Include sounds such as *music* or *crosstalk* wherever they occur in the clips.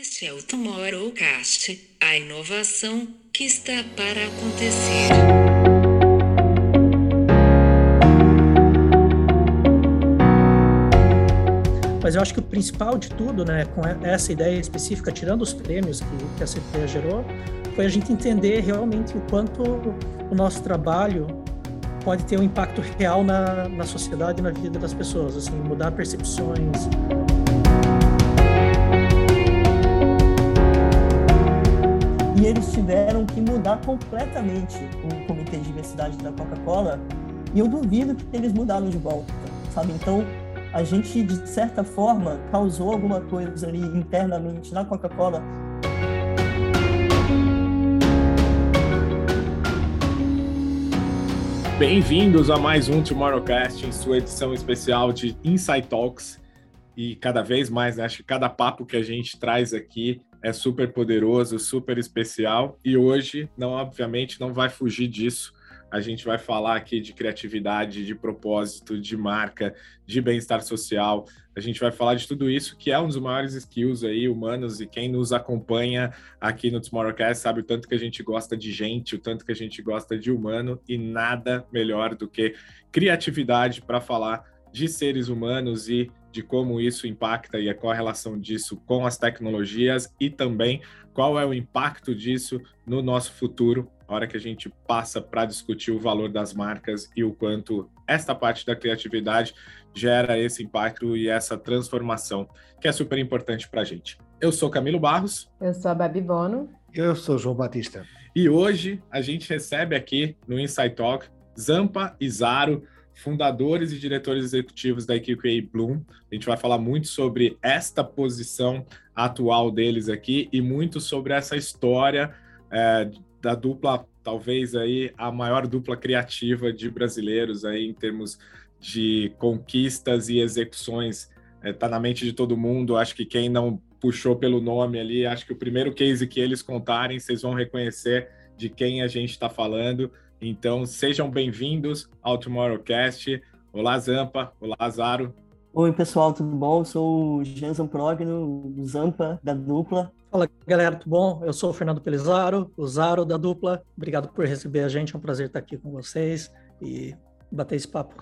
Este é o Tomorrowcast, a inovação que está para acontecer. Mas eu acho que o principal de tudo, né, com essa ideia específica, tirando os prêmios que, que a CPA gerou, foi a gente entender realmente o quanto o nosso trabalho pode ter um impacto real na, na sociedade e na vida das pessoas, assim, mudar percepções. E eles tiveram que mudar completamente o comitê de diversidade da Coca-Cola, e eu duvido que eles mudaram de volta, sabe? Então, a gente, de certa forma, causou alguma coisa ali internamente na Coca-Cola Bem-vindos a mais um Tomorrowcast, em sua edição especial de Insight Talks. E cada vez mais, acho que cada papo que a gente traz aqui é super poderoso, super especial. E hoje, não, obviamente, não vai fugir disso. A gente vai falar aqui de criatividade, de propósito, de marca, de bem-estar social. A gente vai falar de tudo isso, que é um dos maiores skills aí humanos e quem nos acompanha aqui no Tomorrowcast sabe o tanto que a gente gosta de gente, o tanto que a gente gosta de humano e nada melhor do que criatividade para falar de seres humanos e de como isso impacta e qual a relação disso com as tecnologias e também qual é o impacto disso no nosso futuro a hora que a gente passa para discutir o valor das marcas e o quanto esta parte da criatividade gera esse impacto e essa transformação, que é super importante para a gente. Eu sou Camilo Barros. Eu sou a Babi Bono. Eu sou João Batista. E hoje a gente recebe aqui no Insight Talk Zampa e Zaro, fundadores e diretores executivos da EQQA Bloom. A gente vai falar muito sobre esta posição atual deles aqui e muito sobre essa história é, da dupla, talvez aí a maior dupla criativa de brasileiros aí em termos de conquistas e execuções. Está é, na mente de todo mundo. Acho que quem não puxou pelo nome ali, acho que o primeiro case que eles contarem, vocês vão reconhecer de quem a gente está falando. Então, sejam bem-vindos ao Tomorrowcast. Olá, Zampa. Olá, Zaro. Oi, pessoal, tudo bom? Eu sou o Jean Zamprogno, Zampa, da dupla. Fala galera, tudo bom? Eu sou o Fernando Pelizaro, o Zaro da dupla. Obrigado por receber a gente, é um prazer estar aqui com vocês e bater esse papo.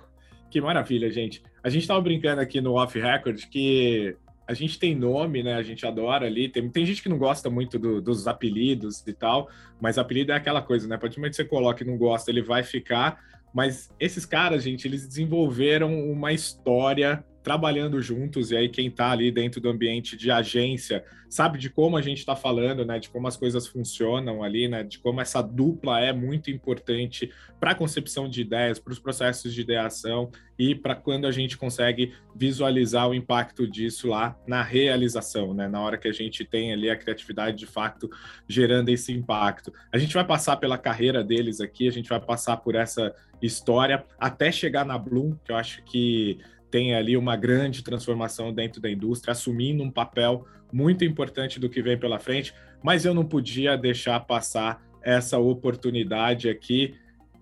Que maravilha, gente. A gente estava brincando aqui no Off Record que a gente tem nome, né? A gente adora ali. Tem, tem gente que não gosta muito do, dos apelidos e tal, mas apelido é aquela coisa, né? A partir do momento que você coloca e não gosta, ele vai ficar. Mas esses caras, gente, eles desenvolveram uma história trabalhando juntos, e aí quem está ali dentro do ambiente de agência sabe de como a gente está falando, né, de como as coisas funcionam ali, né, de como essa dupla é muito importante para a concepção de ideias, para os processos de ideação e para quando a gente consegue visualizar o impacto disso lá na realização, né, na hora que a gente tem ali a criatividade de fato gerando esse impacto. A gente vai passar pela carreira deles aqui, a gente vai passar por essa história até chegar na Bloom, que eu acho que tem ali uma grande transformação dentro da indústria, assumindo um papel muito importante do que vem pela frente, mas eu não podia deixar passar essa oportunidade aqui.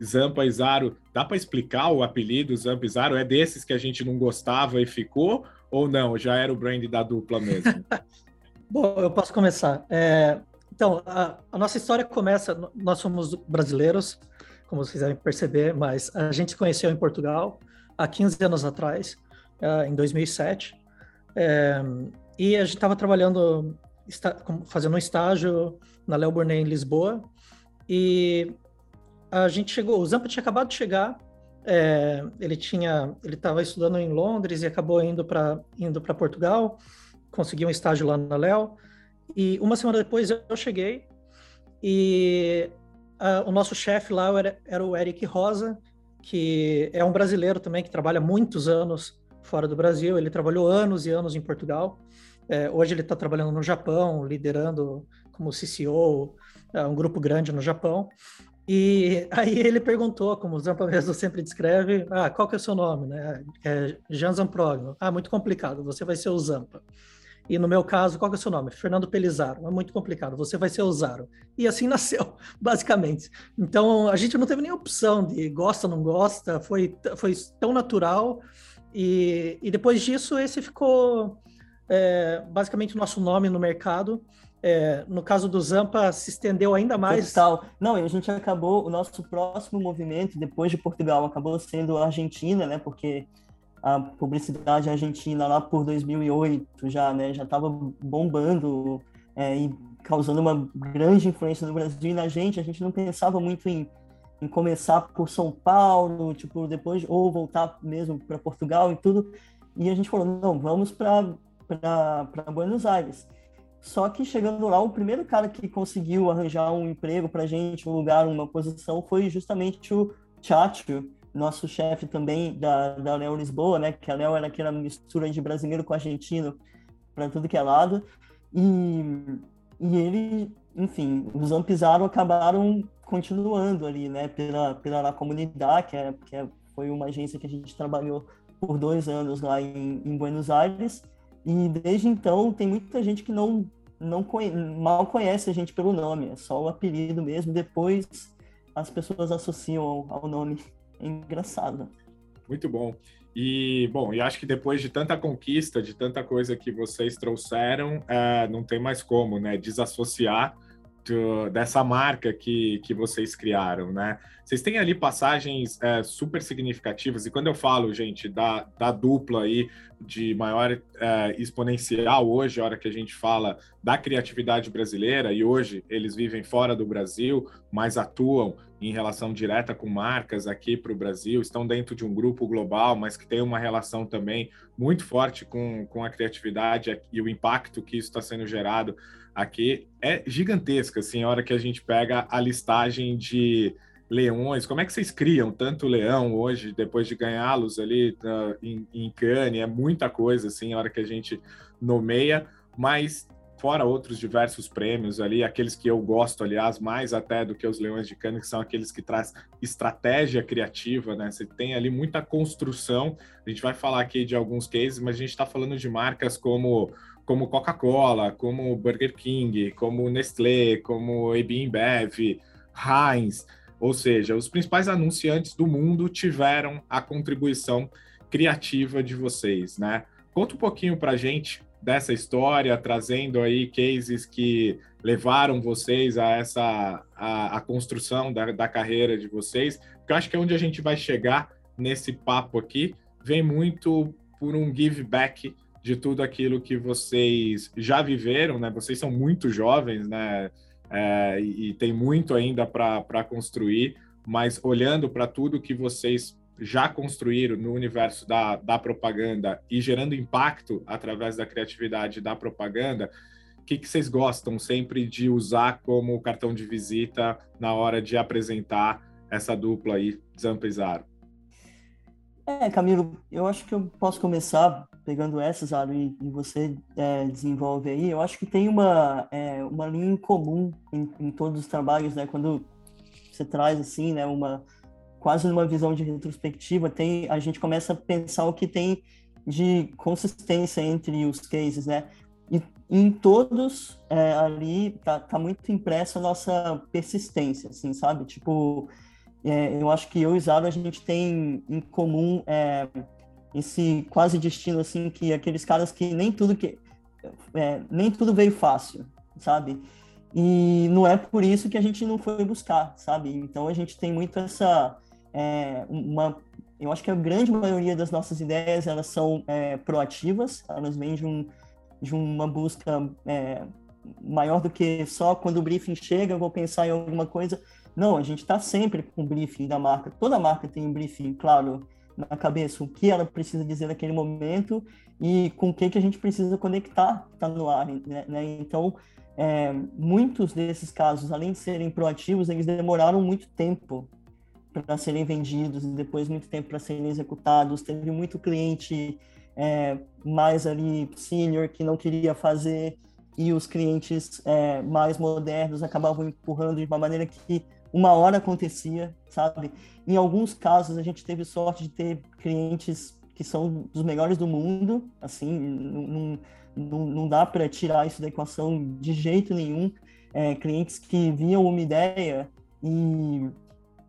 Zampa e Zaro, dá para explicar o apelido Zampa e Zaro? É desses que a gente não gostava e ficou? Ou não? Já era o brand da dupla mesmo? *laughs* Bom, eu posso começar. É, então, a, a, nossa história começa. Nós somos brasileiros, como vocês devem perceber, mas a gente se conheceu em Portugal há 15 anos atrás, uh, em 2007, é, e a gente estava trabalhando, está, fazendo um estágio na Léo Burnet em Lisboa, e a gente chegou, o Zampa tinha acabado de chegar, é, ele tinha, ele estava estudando em Londres e acabou indo para indo para Portugal, conseguiu um estágio lá na Léo, e uma semana depois eu cheguei e uh, o nosso chefe lá era, era o Eric Rosa, que é um brasileiro também que trabalha muitos anos fora do Brasil. Ele trabalhou anos e anos em Portugal. É, hoje ele está trabalhando no Japão, liderando como CCO é, um grupo grande no Japão. E *laughs* aí ele perguntou, como o Zampa mesmo sempre descreve, ah, qual que é o seu nome? Né? É Jean Zamprogno. Ah, muito complicado, você vai ser o Zampa. E no meu caso, qual é o seu nome? Fernando Pelizaro. É muito complicado, você vai ser o Zaro. E assim *laughs* nasceu, basicamente. Então, a gente não teve nem opção de gosta não gosta, foi, foi tão natural. E, e depois disso, esse ficou é, basicamente o nosso nome no mercado. É, no caso do Zampa, se estendeu ainda mais. Total. Não, e a gente acabou, o nosso próximo movimento, depois de Portugal, acabou sendo a Argentina, né? Porque a publicidade argentina lá por 2008 já, né? Já estava bombando é, e causando uma grande influência no Brasil e na gente. A gente não pensava muito em, em começar por São Paulo, tipo, depois, ou voltar mesmo para Portugal e tudo. E a gente falou, não, vamos para Buenos Aires. Só que chegando lá, o primeiro cara que conseguiu arranjar um emprego para gente, um lugar, uma posição, foi justamente o Chacho, nosso chefe também da, da Léo Lisboa, né? Que a Léo era aquela mistura de brasileiro com argentino para tudo que é lado. E, e ele, enfim, os Ampizaro acabaram continuando ali, né? Pela, pela comunidade, que, é, que é, foi uma agência que a gente trabalhou por dois anos lá em, em Buenos Aires. E desde então tem muita gente que não, não conhe... mal conhece a gente pelo nome, é só o apelido mesmo. Depois as pessoas associam ao, ao nome. Engraçado. Muito bom. E, bom, e acho que depois de tanta conquista, de tanta coisa que vocês trouxeram, é, não tem mais como, né, desassociar do, dessa marca que, que vocês criaram, né? Vocês têm ali passagens é, super significativas, e quando eu falo, gente, da, da dupla aí de maior é, exponencial hoje, a hora que a gente fala da criatividade brasileira, e hoje eles vivem fora do Brasil, mas atuam em relação direta com marcas aqui para o Brasil, estão dentro de um grupo global, mas que tem uma relação também muito forte com, com a criatividade e o impacto que isso está sendo gerado aqui é gigantesca, assim, a hora que a gente pega a listagem de leões, como é que vocês criam tanto leão hoje, depois de ganhá-los ali uh, em, em Cannes, é muita coisa, assim, a hora que a gente nomeia, mas fora outros diversos prêmios ali, aqueles que eu gosto, aliás, mais até do que os Leões de Cannes, que são aqueles que traz estratégia criativa, né? Você tem ali muita construção. A gente vai falar aqui de alguns cases, mas a gente está falando de marcas como como Coca-Cola, como Burger King, como Nestlé, como AB InBev, Heinz, ou seja, os principais anunciantes do mundo tiveram a contribuição criativa de vocês, né? Conta um pouquinho para gente dessa história, trazendo aí cases que levaram vocês a essa a, a construção da, da carreira de vocês, porque eu acho que é onde a gente vai chegar nesse papo aqui, vem muito por um give back de tudo aquilo que vocês já viveram, né? Vocês são muito jovens, né? É, e, e, tem muito ainda para construir, mas olhando para tudo que vocês já construíram no universo da, da propaganda e gerando impacto através da criatividade da propaganda, o que, que vocês gostam sempre de usar como cartão de visita na hora de apresentar essa dupla aí, Zampa Zaro? É, Camilo, eu acho que eu posso começar pegando essas, Aro, e, e você é, desenvolve aí. Eu acho que tem uma, é, uma linha em comum em, em, todos os trabalhos, né? Quando você traz, assim, né, uma quase numa visão de retrospectiva, tem, a gente começa a pensar o que tem de consistência entre os cases, né? E em todos é, ali tá, tá muito impressa a nossa persistência, assim, sabe? Tipo, é, eu acho que eu e Zaro a gente tem em comum é, esse quase destino assim que aqueles caras que nem tudo que é, nem tudo veio fácil, sabe? E não é por isso que a gente não foi buscar, sabe? Então a gente tem muito essa é, uma eu acho que a grande maioria das nossas ideias elas são é, proativas, elas vêm de, um, de uma busca é, maior do que só quando o briefing chega eu vou pensar em alguma coisa não, a gente está sempre com o briefing da marca. Toda marca tem um briefing, claro, na cabeça, o que ela precisa dizer naquele momento e com o que, que a gente precisa conectar, está no ar. Né? né? Então, é, muitos desses casos, além de serem proativos, eles demoraram muito tempo para serem vendidos e depois muito tempo para serem executados. Teve muito cliente é, mais ali senior que não queria fazer e os clientes é, mais modernos acabavam empurrando de uma maneira que uma hora acontecia, sabe? Em alguns casos a gente teve sorte de ter clientes que são dos melhores do mundo, assim, não, não, não dá para tirar isso da equação de jeito nenhum. É, clientes que viam uma ideia e,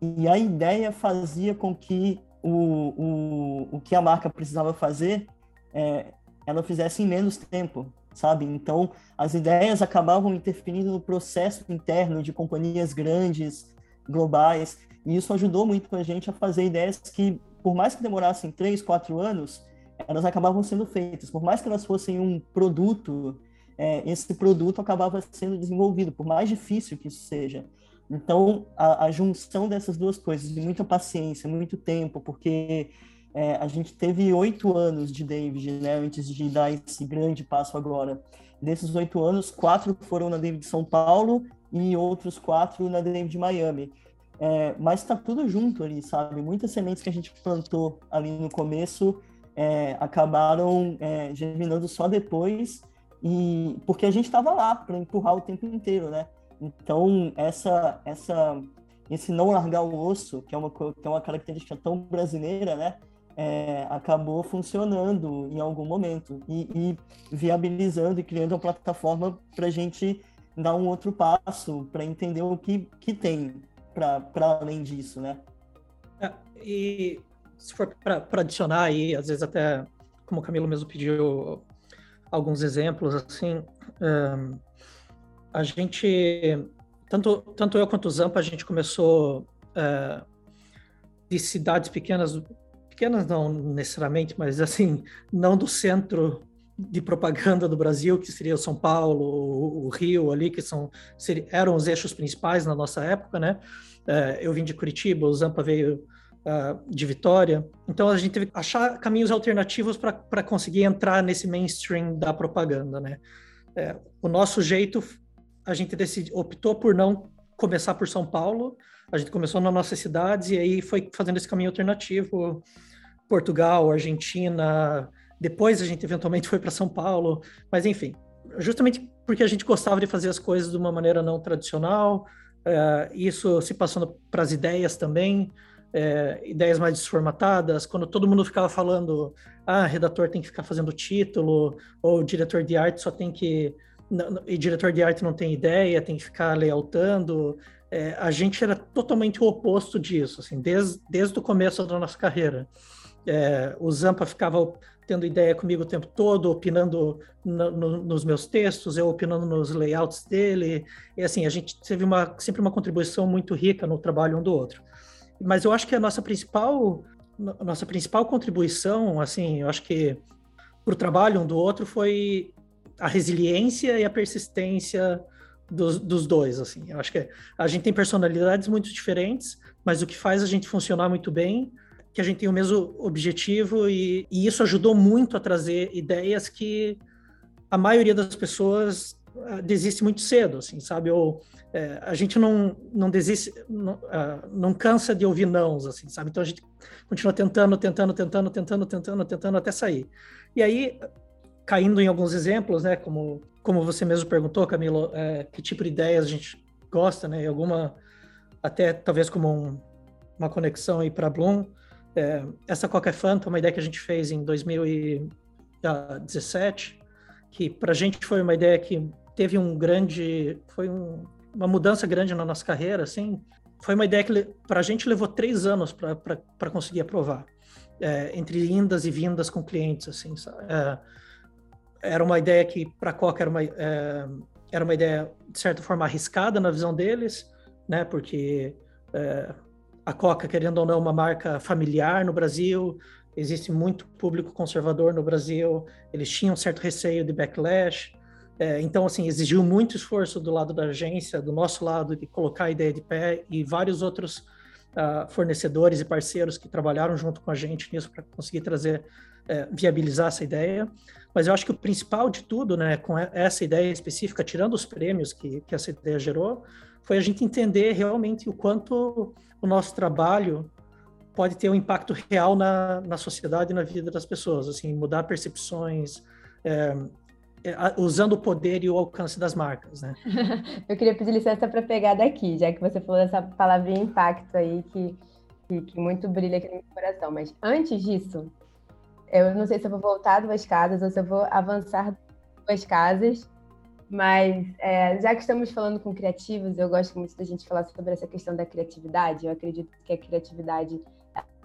e a ideia fazia com que o, o, o que a marca precisava fazer é, ela fizesse em menos tempo, sabe? Então, as ideias acabavam interferindo no processo interno de companhias grandes, globais, e isso ajudou muito a gente a fazer ideias que, por mais que demorassem três, quatro anos, elas acabavam sendo feitas. Por mais que elas fossem um produto, é, esse produto acabava sendo desenvolvido, por mais difícil que isso seja. Então, a, a junção dessas duas coisas, de muita paciência, muito tempo, porque é, a gente teve oito anos de David, né, antes de dar esse grande passo agora. Desses oito anos, quatro foram na David São Paulo e outros quatro na David Miami. É, mas está tudo junto ali, sabe? Muitas sementes que a gente plantou ali no começo é, acabaram é, germinando só depois, e porque a gente estava lá para empurrar o tempo inteiro, né? Então, essa, essa, esse não largar o osso, que é uma, que é uma característica tão brasileira, né? É, acabou funcionando em algum momento e, e viabilizando e criando uma plataforma para a gente dar um outro passo, para entender o que, que tem para além disso, né? É, e se for para adicionar aí, às vezes até, como o Camilo mesmo pediu, alguns exemplos, assim, um, a gente, tanto, tanto eu quanto o Zampa, a gente começou uh, de cidades pequenas, pequenas não necessariamente, mas assim, não do centro de propaganda do Brasil, que seria o São Paulo, o, Rio ali, que são, eram os eixos principais na nossa época, né? Uh, eu vim de Curitiba, o Zampa veio uh, de Vitória. Então a gente teve que achar caminhos alternativos para conseguir entrar nesse mainstream da propaganda, né? É, o nosso jeito, a gente decidi, optou por não começar por São Paulo, a gente começou nas nossas cidades e aí foi fazendo esse caminho alternativo, Portugal, Argentina, depois a gente eventualmente foi para São Paulo, mas enfim, justamente porque a gente gostava de fazer as coisas de uma maneira não tradicional, é, isso se passando para as ideias também, é, ideias mais desformatadas, quando todo mundo ficava falando, ah, redator tem que ficar fazendo título, ou diretor de arte só tem que. E diretor de arte não tem ideia, tem que ficar layoutando. É, a gente era totalmente o oposto disso, assim, desde, desde o começo da nossa carreira. É, o Zampa ficava tendo ideia comigo o tempo todo, opinando no, no, nos meus textos, eu opinando nos layouts dele, e assim, a gente teve uma, sempre uma contribuição muito rica no trabalho um do outro mas eu acho que a nossa principal nossa principal contribuição, assim, eu acho que para o trabalho um do outro foi a resiliência e a persistência dos, dos dois, assim. Eu acho que a gente tem personalidades muito diferentes, mas o que faz a gente funcionar muito bem que a gente tem o mesmo objetivo e, e isso ajudou muito a trazer ideias que a maioria das pessoas ah, desiste muito cedo, assim, sabe? Ou é, a gente não, não desiste, não, uh, não cansa de ouvir nãos, assim, sabe? Então a gente continua tentando, tentando, tentando, tentando, tentando, tentando até sair. E aí, caindo em alguns exemplos, né? Como, como você mesmo perguntou, Camilo, é, que tipo de ideias a gente gosta, né? E alguma, até talvez como um, uma conexão aí para Bloom. É, essa Coca Fanta, uma ideia que a gente fez em 2017, que para a gente foi uma ideia que teve um grande, foi um uma mudança grande na nossa carreira, assim, foi uma ideia que para a gente levou três anos para conseguir aprovar, é, entre indas e vindas com clientes, assim, é, era uma ideia que para a Coca era uma, é, era uma ideia de certa forma arriscada na visão deles, né, porque é, a Coca, querendo ou não, é uma marca familiar no Brasil, existe muito público conservador no Brasil, eles tinham certo receio de backlash, é, então, assim, exigiu muito esforço do lado da agência, do nosso lado, de colocar a ideia de pé e vários outros uh, fornecedores e parceiros que trabalharam junto com a gente nisso para conseguir trazer, é, viabilizar essa ideia. Mas eu acho que o principal de tudo, né, com essa ideia específica, tirando os prêmios que, que essa ideia gerou, foi a gente entender realmente o quanto o nosso trabalho pode ter um impacto real na, na sociedade e na vida das pessoas, assim, mudar percepções, é, é, usando o poder e o alcance das marcas, né? *laughs* eu queria pedir licença para pegar daqui, já que você falou dessa palavrinha impacto aí que, que, que, muito brilha aqui no meu coração. Mas antes disso, eu não sei se eu vou voltar duas casas ou se eu vou avançar duas casas, mas é, já que estamos falando com criativos, eu gosto muito da gente falar sobre essa questão da criatividade. Eu acredito que a criatividade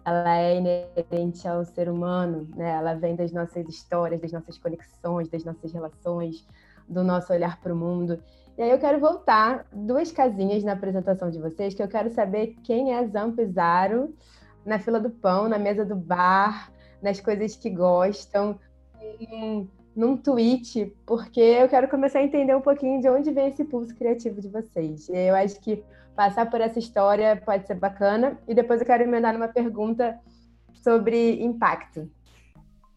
ela é inerente ao ser humano, né? Ela vem das nossas histórias, das nossas conexões, das nossas relações, do nosso olhar para o mundo. E aí eu quero voltar duas casinhas na apresentação de vocês, que eu quero saber quem é Zampizaro na fila do pão, na mesa do bar, nas coisas que gostam, num tweet, porque eu quero começar a entender um pouquinho de onde vem esse pulso criativo de vocês. Eu acho que passar por essa história pode ser bacana. E depois eu quero emendar numa pergunta sobre impacto.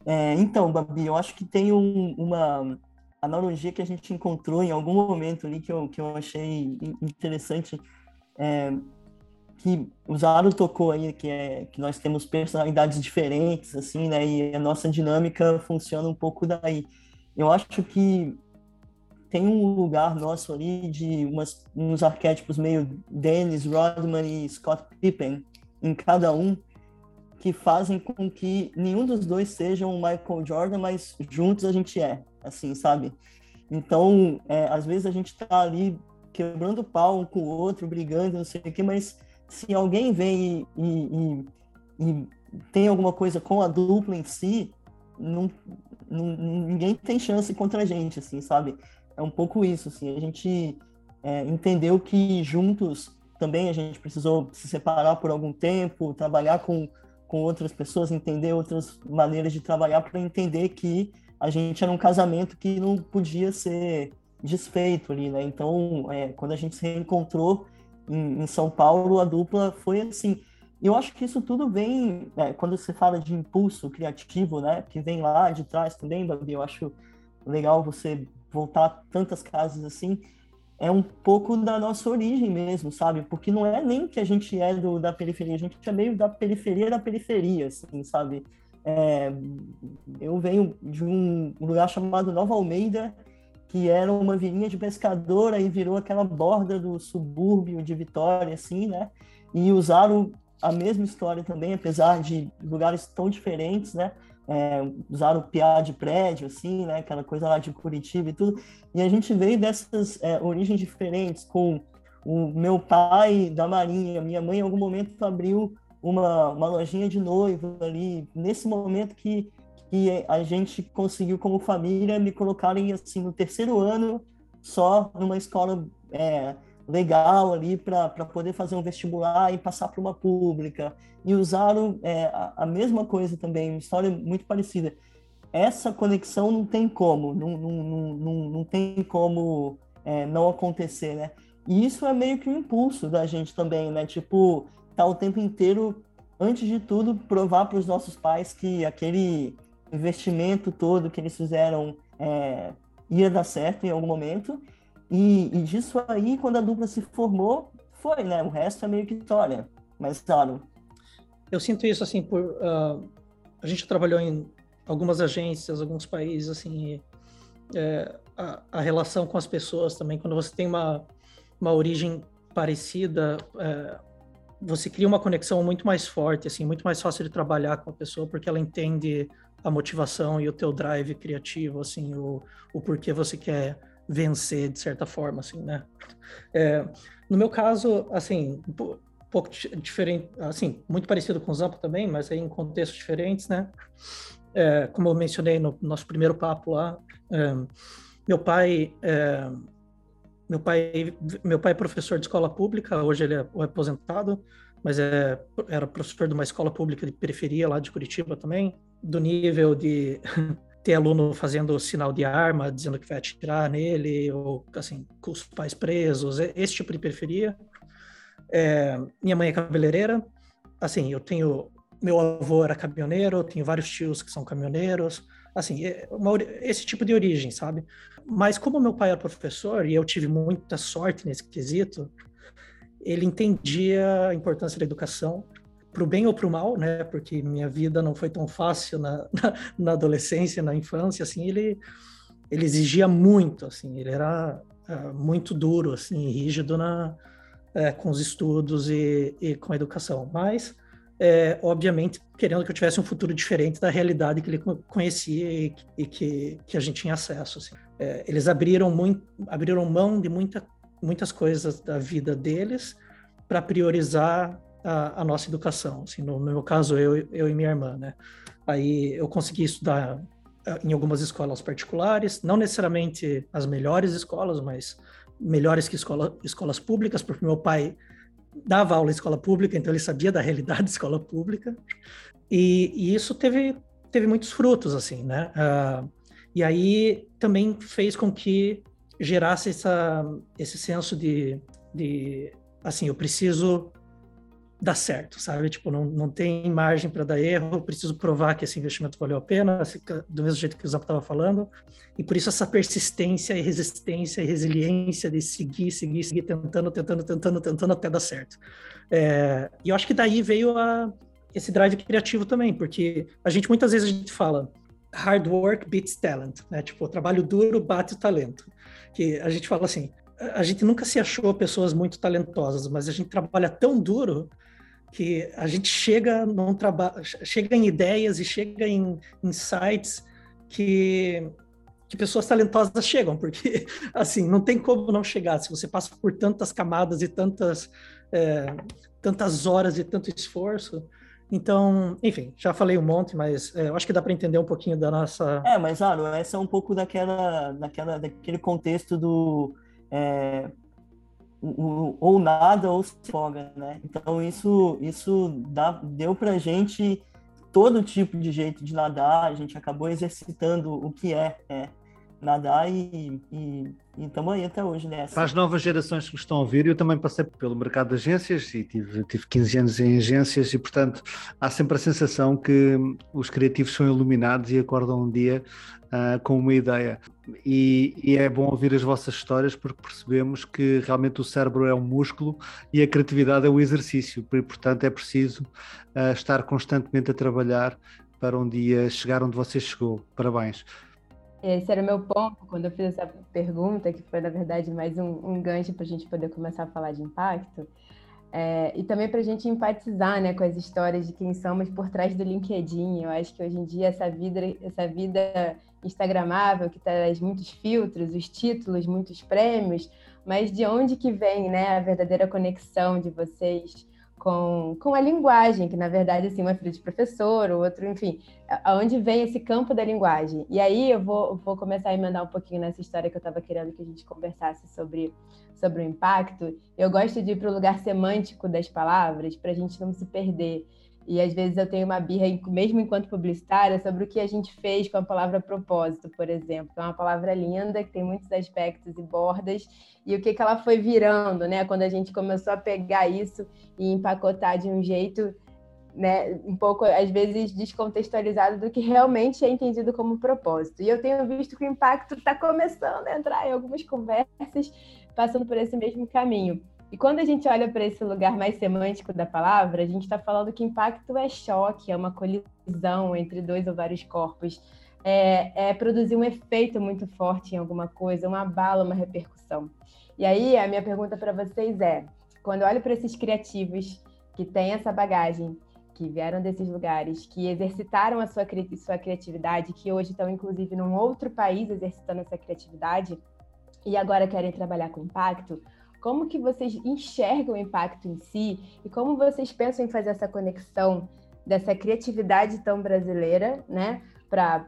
É, então, Babi, eu acho que tem um, uma analogia que a gente encontrou em algum momento ali que eu, que eu achei interessante. É, que o Zaro tocou aí, que é que nós temos personalidades diferentes, assim, né? E a nossa dinâmica funciona um pouco daí. Eu acho que tem um lugar nosso ali de umas, uns arquétipos meio Dennis Rodman e Scott Pippen em cada um, que fazem com que nenhum dos dois sejam o Michael Jordan, mas juntos a gente é, assim, sabe? Então, é, às vezes a gente tá ali quebrando pau um com o outro, brigando, não sei o quê, mas se alguém vem e, e, e, e tem alguma coisa com a dupla em si, não, não, ninguém tem chance contra a gente, assim, sabe? É um pouco isso, assim, a gente é, entendeu que juntos também a gente precisou se separar por algum tempo, trabalhar com, com outras pessoas, entender outras maneiras de trabalhar para entender que a gente era um casamento que não podia ser desfeito ali, né? Então, é, quando a gente se reencontrou em, em, São Paulo, a dupla foi assim. Eu acho que isso tudo vem, é, quando você fala de impulso criativo, né? Que vem lá de trás também, Babi, eu acho legal você voltar tantas casas assim. É um pouco da nossa origem mesmo, sabe? Porque não é nem que a gente é do, da periferia, a gente é meio da periferia da periferia, assim, sabe? É, eu venho de um lugar chamado Nova Almeida, que era uma vilinha de pescadora e virou aquela borda do subúrbio de Vitória, assim, né? E usaram a mesma história também, apesar de lugares tão diferentes, né? É, usaram piá de prédio, assim, né? Aquela coisa lá de Curitiba e tudo. E a gente veio dessas é, origens diferentes, com o meu pai da Marinha, minha mãe em algum momento abriu uma, uma lojinha de noivo ali, nesse momento que que a gente conseguiu como família me colocarem assim no terceiro ano só numa escola é, legal ali para poder fazer um vestibular e passar para uma pública. E usaram é, a, mesma coisa também uma história muito parecida. Essa conexão não tem como não, não, não, não, não tem como é, não acontecer né? E isso é meio que um impulso da gente também né? Tipo tá o tempo inteiro antes de tudo provar para os nossos pais que aquele investimento todo que eles fizeram é, ia dar certo em algum momento. E, e, disso aí, quando a dupla se formou, foi, né? O resto é meio que história. Mas, claro. Eu sinto isso, assim, por... Uh, a gente trabalhou em algumas agências, alguns países, assim, é, a, a, relação com as pessoas também, quando você tem uma, uma origem parecida, é, você cria uma conexão muito mais forte, assim, muito mais fácil de trabalhar com a pessoa, porque ela entende a motivação e o teu drive criativo, assim, o, o porquê você quer vencer de certa forma, assim, né? É, no meu caso, assim, um pouco diferente, assim, muito parecido com o Zampa também, mas aí em contextos diferentes, né? É, como eu mencionei no nosso primeiro papo lá, é, meu pai, é, meu pai, meu pai é professor de escola pública, hoje ele é aposentado, mas é, era professor de uma escola pública de periferia lá de Curitiba também do nível de *laughs* ter aluno fazendo sinal de arma, dizendo que vai atirar nele, ou assim, com os pais presos, esse tipo de periferia. É, minha mãe é cabeleireira, assim, eu tenho. Meu avô era caminhoneiro, tenho vários tios que são caminhoneiros, assim, é uma, esse tipo de origem, sabe? Mas como meu pai era professor e eu tive muita sorte nesse quesito, ele entendia a importância da educação para o bem ou para o mal, né? Porque minha vida não foi tão fácil na, *laughs* na, na, adolescência, na infância, assim, ele ele exigia muito, assim, ele era uh, muito duro, assim, rígido na é, com os estudos e, e, com a educação, mas é, obviamente querendo que eu tivesse um futuro diferente da realidade que ele conhecia e, e que, que a gente tinha acesso. Assim. É, eles abriram muito, abriram mão de muita, muitas coisas da vida deles para priorizar a, a nossa educação. Assim, no, no, meu caso, eu, eu e minha irmã, né? Aí eu consegui estudar eh, em algumas escolas particulares, não necessariamente as melhores escolas, mas melhores que escola, escolas públicas, porque meu pai dava aula em escola pública, então ele sabia da realidade da escola pública. E, e isso teve, teve muitos frutos, assim, né? Uh, e aí também fez com que gerasse essa, esse senso de, de, assim, eu preciso dar certo, sabe? Tipo, não, não tem margem para dar erro, eu preciso provar que esse investimento valeu a pena, do mesmo jeito que o Zap estava falando, e por isso essa persistência e resistência e resiliência de seguir, seguir, seguir, tentando, tentando, tentando, tentando até dar certo. É, e eu acho que daí veio a, esse drive criativo também, porque a gente muitas vezes a gente fala hard work beats talent, né? Tipo, trabalho duro bate o talento. Que a gente fala assim, a gente nunca se achou pessoas muito talentosas, mas a gente trabalha tão duro que a gente chega num trabalho, chega em ideias e chega em insights que que pessoas talentosas chegam, porque *laughs* assim não tem como não chegar se você passa por tantas camadas e tantas é, tantas horas e tanto esforço. Então, enfim, já falei um monte, mas é, eu acho que dá para entender um pouquinho da nossa. É, mas Aro, essa é um pouco daquela, daquela, daquele contexto do é, ou nada ou se foga, né? Então isso isso dá, deu para gente todo tipo de jeito de nadar. A gente acabou exercitando o que é, é nadar e, estamos aí até hoje nessa. Para as novas gerações que estão a ouvir, eu também passei pelo mercado de agências e tive, tive 15 anos em agências e, portanto, há sempre a sensação que os criativos são iluminados e acordam um dia uh, com uma ideia. E, e, é bom ouvir as vossas histórias porque percebemos que realmente o cérebro é um músculo e a criatividade é o exercício, e, portanto, é preciso uh, estar constantemente a trabalhar para um dia chegar onde você chegou. Parabéns. Esse era o meu ponto quando eu fiz essa pergunta, que foi, na verdade, mais um, um gancho para a gente poder começar a falar de impacto. É, e também para a gente empatizar né, com as histórias de quem somos por trás do LinkedIn. Eu acho que hoje em dia essa vida, essa vida instagramável, que traz muitos filtros, os títulos, muitos prêmios, mas de onde que vem né, a verdadeira conexão de vocês com, com a linguagem, que na verdade assim, um é filho de professor, o outro, enfim, aonde vem esse campo da linguagem. E aí eu vou, vou começar a emendar um pouquinho nessa história que eu estava querendo que a gente conversasse sobre, sobre o impacto. Eu gosto de ir para o lugar semântico das palavras, para a gente não se perder. E às vezes eu tenho uma birra, mesmo enquanto publicitária, sobre o que a gente fez com a palavra propósito, por exemplo. É uma palavra linda, que tem muitos aspectos e bordas, e o que, que ela foi virando, né? Quando a gente começou a pegar isso e empacotar de um jeito, né, um pouco, às vezes, descontextualizado do que realmente é entendido como propósito. E eu tenho visto que o impacto está começando a entrar em algumas conversas, passando por esse mesmo caminho. E quando a gente olha para esse lugar mais semântico da palavra, a gente está falando que impacto é choque, é uma colisão entre dois ou vários corpos, é, é, produzir um efeito muito forte em alguma coisa, uma bala, uma repercussão. E aí a minha pergunta para vocês é: quando eu olho para esses criativos que têm essa bagagem, que vieram desses lugares, que exercitaram a sua, sua criatividade, que hoje estão inclusive num outro país exercitando essa criatividade e agora querem trabalhar com impacto, como que vocês enxergam o impacto em si? E como vocês pensam em fazer essa conexão dessa criatividade tão brasileira, né, para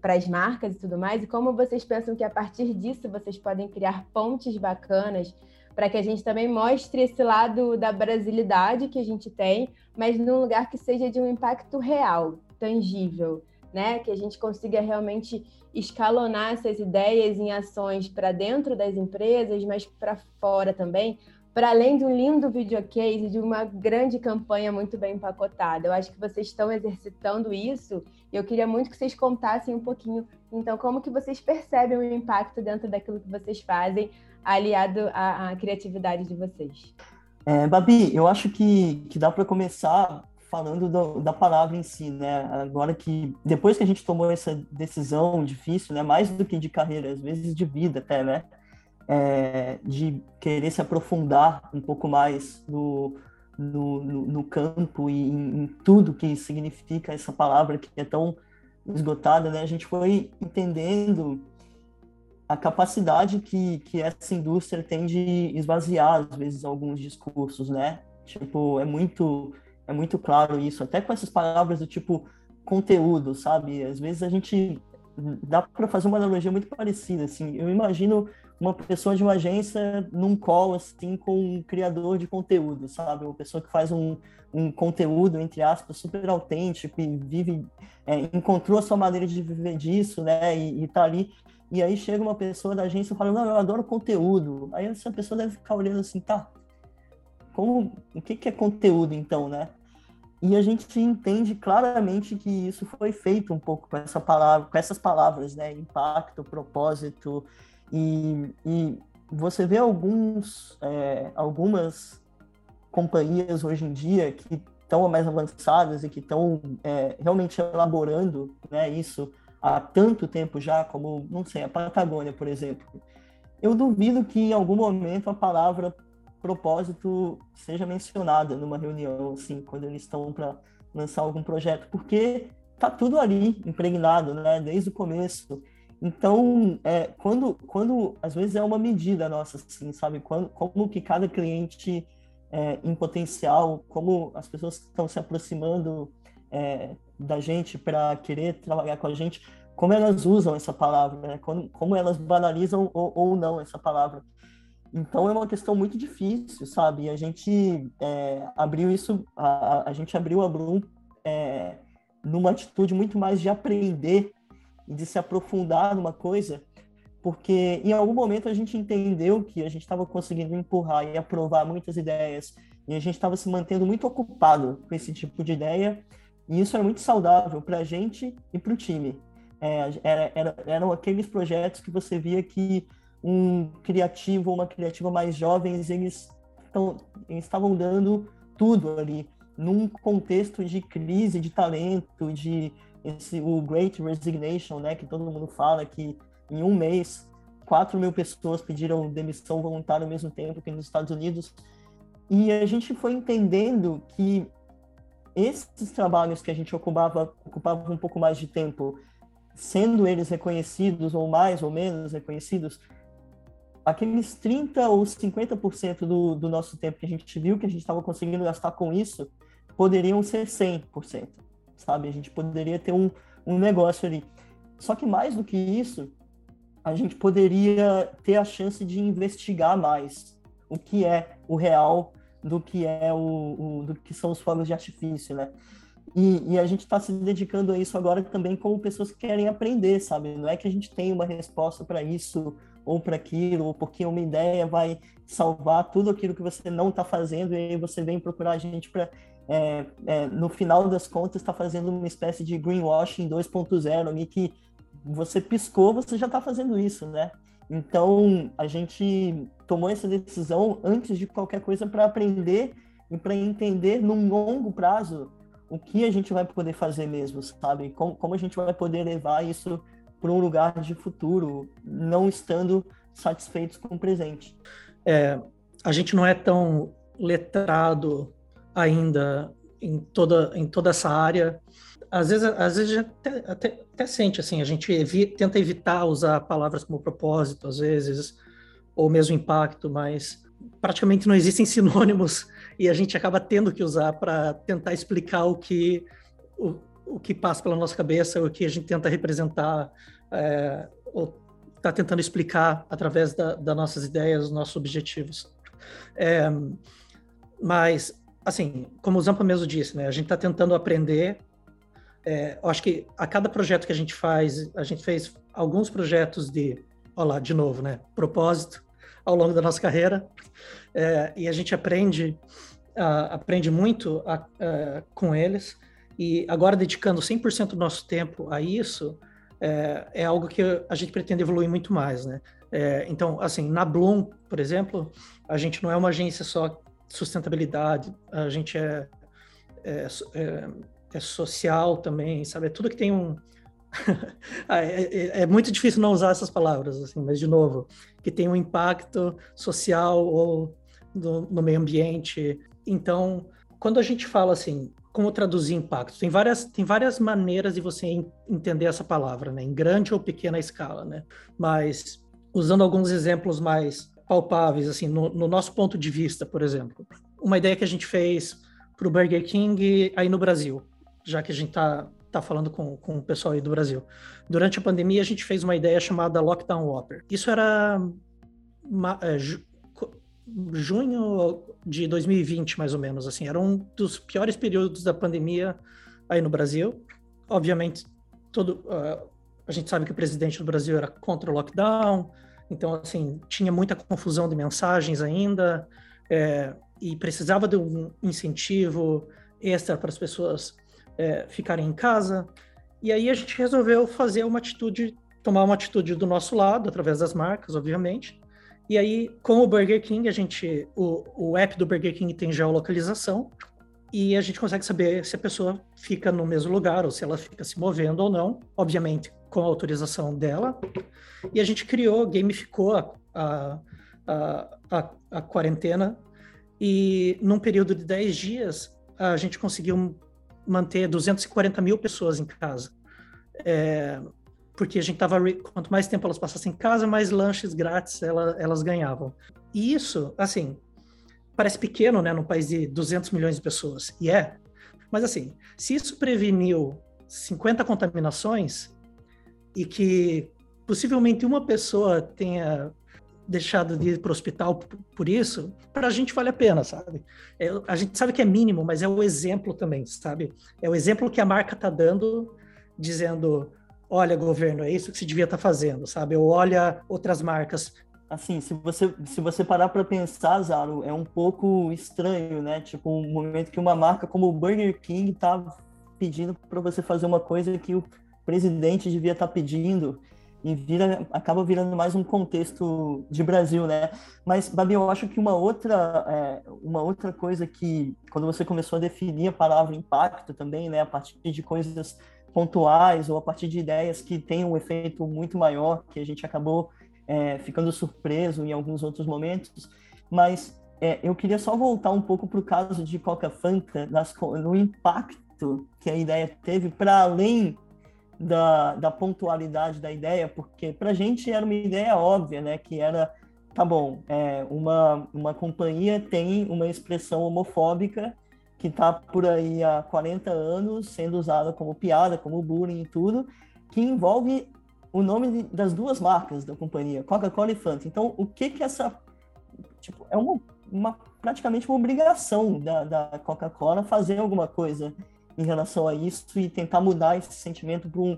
para as marcas e tudo mais, e como vocês pensam que a partir disso vocês podem criar pontes bacanas para que a gente também mostre esse lado da brasilidade que a gente tem, mas num lugar que seja de um impacto real, tangível, né? Que a gente consiga realmente escalonar essas ideias em ações para dentro das empresas, mas para fora também, para além de um lindo videocase, de uma grande campanha muito bem empacotada. Eu acho que vocês estão exercitando isso e eu queria muito que vocês contassem um pouquinho, então, como que vocês percebem o impacto dentro daquilo que vocês fazem, aliado à, à criatividade de vocês. É, Babi, eu acho que, que dá para começar falando do, da palavra em si, né? Agora que depois que a gente tomou essa decisão difícil, né? Mais do que de carreira, às vezes de vida até, né? É, de querer se aprofundar um pouco mais no, no, no, no campo e em, em, tudo que significa essa palavra que é tão esgotada, né? A gente foi entendendo a capacidade que, que essa indústria tem de esvaziar, às vezes, alguns discursos, né? Tipo, é muito, é muito claro isso, até com essas palavras do tipo conteúdo, sabe? Às vezes a gente dá para fazer uma analogia muito parecida, assim. Eu imagino uma pessoa de uma agência num call, assim, com um criador de conteúdo, sabe? Uma pessoa que faz um, um conteúdo, entre aspas, super autêntico e vive, é, encontrou a sua maneira de viver disso, né? E, e tá ali. E aí chega uma pessoa da agência e fala, não, eu adoro conteúdo. Aí essa pessoa deve ficar olhando assim, tá, como, o que, que é conteúdo então, né? E a gente entende claramente que isso foi feito um pouco com essa palavra, com essas palavras, né? Impacto, propósito e, e você vê alguns, é, algumas companhias hoje em dia que estão mais avançadas e que estão é, realmente elaborando né, isso há tanto tempo já, como, não sei, a Patagônia, por exemplo. Eu duvido que em algum momento a palavra propósito seja mencionada numa reunião, assim, quando eles estão para lançar algum projeto, porque tá tudo ali impregnado, né, desde o começo. Então, é, quando, quando às vezes é uma medida nossa, assim, sabe, quando, como que cada cliente é, em potencial, como as pessoas estão se aproximando é, da gente para querer trabalhar com a gente, como elas usam essa palavra, né? como, como elas banalizam ou, ou não essa palavra. Então é uma questão muito difícil, sabe? A gente é, abriu isso, a, a, gente abriu a Bloom é, numa atitude muito mais de aprender e de se aprofundar numa coisa, porque em algum momento a gente entendeu que a gente estava conseguindo empurrar e aprovar muitas ideias e a gente estava se mantendo muito ocupado com esse tipo de ideia e isso era muito saudável para a gente e para o time. É, era, era, eram aqueles projetos que você via que um criativo ou uma criativa mais jovens, eles, tão, eles estavam dando tudo ali, num contexto de crise de talento, de esse, o Great Resignation, né, que todo mundo fala que em um mês 4 mil pessoas pediram demissão voluntária ao mesmo tempo que nos Estados Unidos. E a gente foi entendendo que esses trabalhos que a gente ocupava, ocupava um pouco mais de tempo, sendo eles reconhecidos ou mais ou menos reconhecidos, aqueles 30 ou 50% do, do nosso tempo que a gente viu que a gente estava conseguindo gastar com isso, poderiam ser 100%, sabe? A gente poderia ter um, um negócio ali. Só que mais do que isso, a gente poderia ter a chance de investigar mais o que é o real do que é o, o do que são os fogos de artifício, né? E, e a gente está se dedicando a isso agora também como pessoas que querem aprender, sabe? Não é que a gente tem uma resposta para isso ou para aquilo, ou porque uma ideia vai salvar tudo aquilo que você não está fazendo e aí você vem procurar a gente para, é, é, no final das contas, está fazendo uma espécie de greenwashing 2.0 ali que você piscou, você já está fazendo isso, né? Então, a gente tomou essa decisão antes de qualquer coisa para aprender e para entender num longo prazo o que a gente vai poder fazer mesmo, sabe? Como, como a gente vai poder levar isso para um lugar de futuro, não estando satisfeitos com o presente. É, a gente não é tão letrado ainda em toda, em toda essa área. Às vezes, às vezes até, até, até sente assim, a gente tenta evitar usar palavras como propósito, às vezes, ou mesmo impacto, mas praticamente não existem *laughs* sinônimos e a gente acaba tendo que usar para tentar explicar o que o, o que passa pela nossa cabeça, o que a gente tenta representar é, ou está tentando explicar através das da nossas ideias, nossos objetivos. É, mas, assim, como o Zampa mesmo disse, né, a gente está tentando aprender. É, eu acho que a cada projeto que a gente faz, a gente fez alguns projetos de, olha lá, de novo, né, propósito ao longo da nossa carreira, é, e a gente aprende, aprende muito a, a, com eles, e agora dedicando 100% do nosso tempo a isso, é, é, algo que a gente pretende evoluir muito mais, né? É, então, assim, na Bloom, por exemplo, a gente não é uma agência só de sustentabilidade, a gente é, é, é, é social também, sabe? É tudo que tem um... *laughs* Ah, é, é, é, muito difícil não usar essas palavras, assim, mas, de novo, que tem um impacto social ou no, no meio ambiente. Então, quando a gente fala assim, como traduzir impacto? Tem várias, tem várias maneiras de você entender essa palavra, né? Em grande ou pequena escala, né? Mas usando alguns exemplos mais palpáveis, assim, no, no nosso ponto de vista, por exemplo, uma ideia que a gente fez para o Burger King aí no Brasil, já que a gente está tá falando com, com o pessoal aí do Brasil. Durante a pandemia, a gente fez uma ideia chamada Lockdown Whopper. Isso era uma, é, ju, junho de 2020, mais ou menos. Assim, era um dos piores períodos da pandemia aí no Brasil. Obviamente, todo, uh, a gente sabe que o presidente do Brasil era contra o lockdown, então, assim, tinha muita confusão de mensagens ainda, é, e precisava de um incentivo extra para as pessoas é, ficarem em casa. E aí a gente resolveu fazer uma atitude, tomar uma atitude do nosso lado, através das marcas, obviamente. E aí, com o Burger King, a gente, o, o app do Burger King tem geolocalização, e a gente consegue saber se a pessoa fica no mesmo lugar ou se ela fica se movendo ou não, obviamente com a autorização dela. E a gente criou, gamificou a, a, a, a quarentena e num período de 10 dias a gente conseguiu manter 240 mil pessoas em casa. É, porque a gente tava quanto mais tempo elas passassem em casa, mais lanches grátis ela, elas ganhavam. E isso, assim, parece pequeno, né, num país de 200 milhões de pessoas, e é. Mas assim, se isso preveniu 50 contaminações e que possivelmente uma pessoa tenha deixado de ir para o hospital por isso, para a gente vale a pena, sabe? É, a gente sabe que é mínimo, mas é o exemplo também, sabe? É o exemplo que a marca está dando, dizendo, olha, governo, é isso que se devia estar tá fazendo, sabe? Ou olha outras marcas, assim, se você, se você parar para pensar, Zaro, é um pouco estranho, né? Tipo, um momento que uma marca como o Burger King tá pedindo para você fazer uma coisa que o presidente devia estar tá pedindo e vira, acaba virando mais um contexto de Brasil, né? Mas, Babi, eu acho que uma outra, é, uma outra coisa que, quando você começou a definir a palavra impacto também, né, a partir de coisas pontuais ou a partir de ideias que têm um efeito muito maior, que a gente acabou é, ficando surpreso em alguns outros momentos, mas é, eu queria só voltar um pouco para o caso de Coca Fanta, nas, no impacto que a ideia teve para além da, da pontualidade da ideia, porque para a gente era uma ideia óbvia, né, que era, tá bom, é, uma, uma companhia tem uma expressão homofóbica que está por aí há 40 anos sendo usada como piada, como bullying e tudo, que envolve o nome das duas marcas da companhia, Coca-Cola e Fanta. Então, o que que essa... Tipo, é uma, uma praticamente uma obrigação da, da Coca-Cola fazer alguma coisa em relação a isso e tentar mudar esse sentimento para um,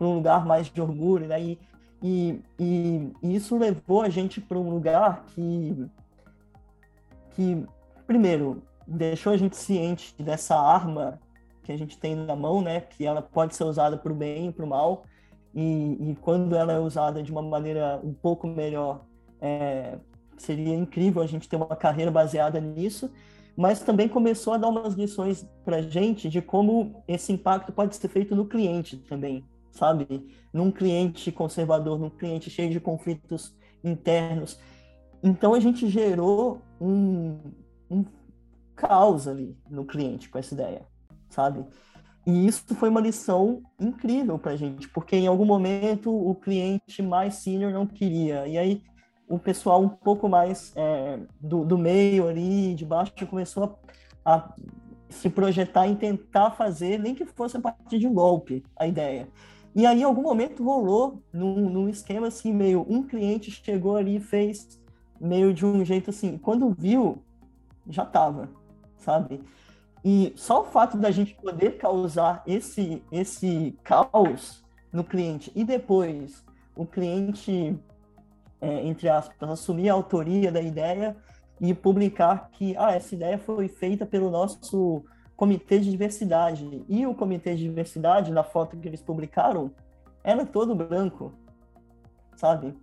um lugar mais de orgulho, né? E, e, e, e isso levou a gente para um lugar que, que, primeiro, deixou a gente ciente dessa arma que a gente tem na mão, né? Que ela pode ser usada para o bem e para o mal, e, e, quando ela é usada de uma maneira um pouco melhor, é, seria incrível a gente ter uma carreira baseada nisso, mas também começou a dar umas lições para a gente de como esse impacto pode ser feito no cliente também, sabe? Num cliente conservador, num cliente cheio de conflitos internos. Então a gente gerou um, um caos ali no cliente com essa ideia, sabe? E isso foi uma lição incrível para a gente, porque em algum momento o cliente mais senior não queria. E aí o pessoal um pouco mais é, do, do meio ali, de baixo, começou a, a, se projetar e tentar fazer, nem que fosse a partir de um golpe, a ideia. E aí, em algum momento, rolou num, num esquema assim, meio. Um cliente chegou ali e fez meio de um jeito assim. Quando viu, já tava, sabe? E só o fato da gente poder causar esse, esse caos no cliente e depois o cliente, é, entre aspas, assumir a autoria da ideia e publicar que ah, essa ideia foi feita pelo nosso comitê de diversidade. E o comitê de diversidade, na foto que eles publicaram, era todo branco, sabe?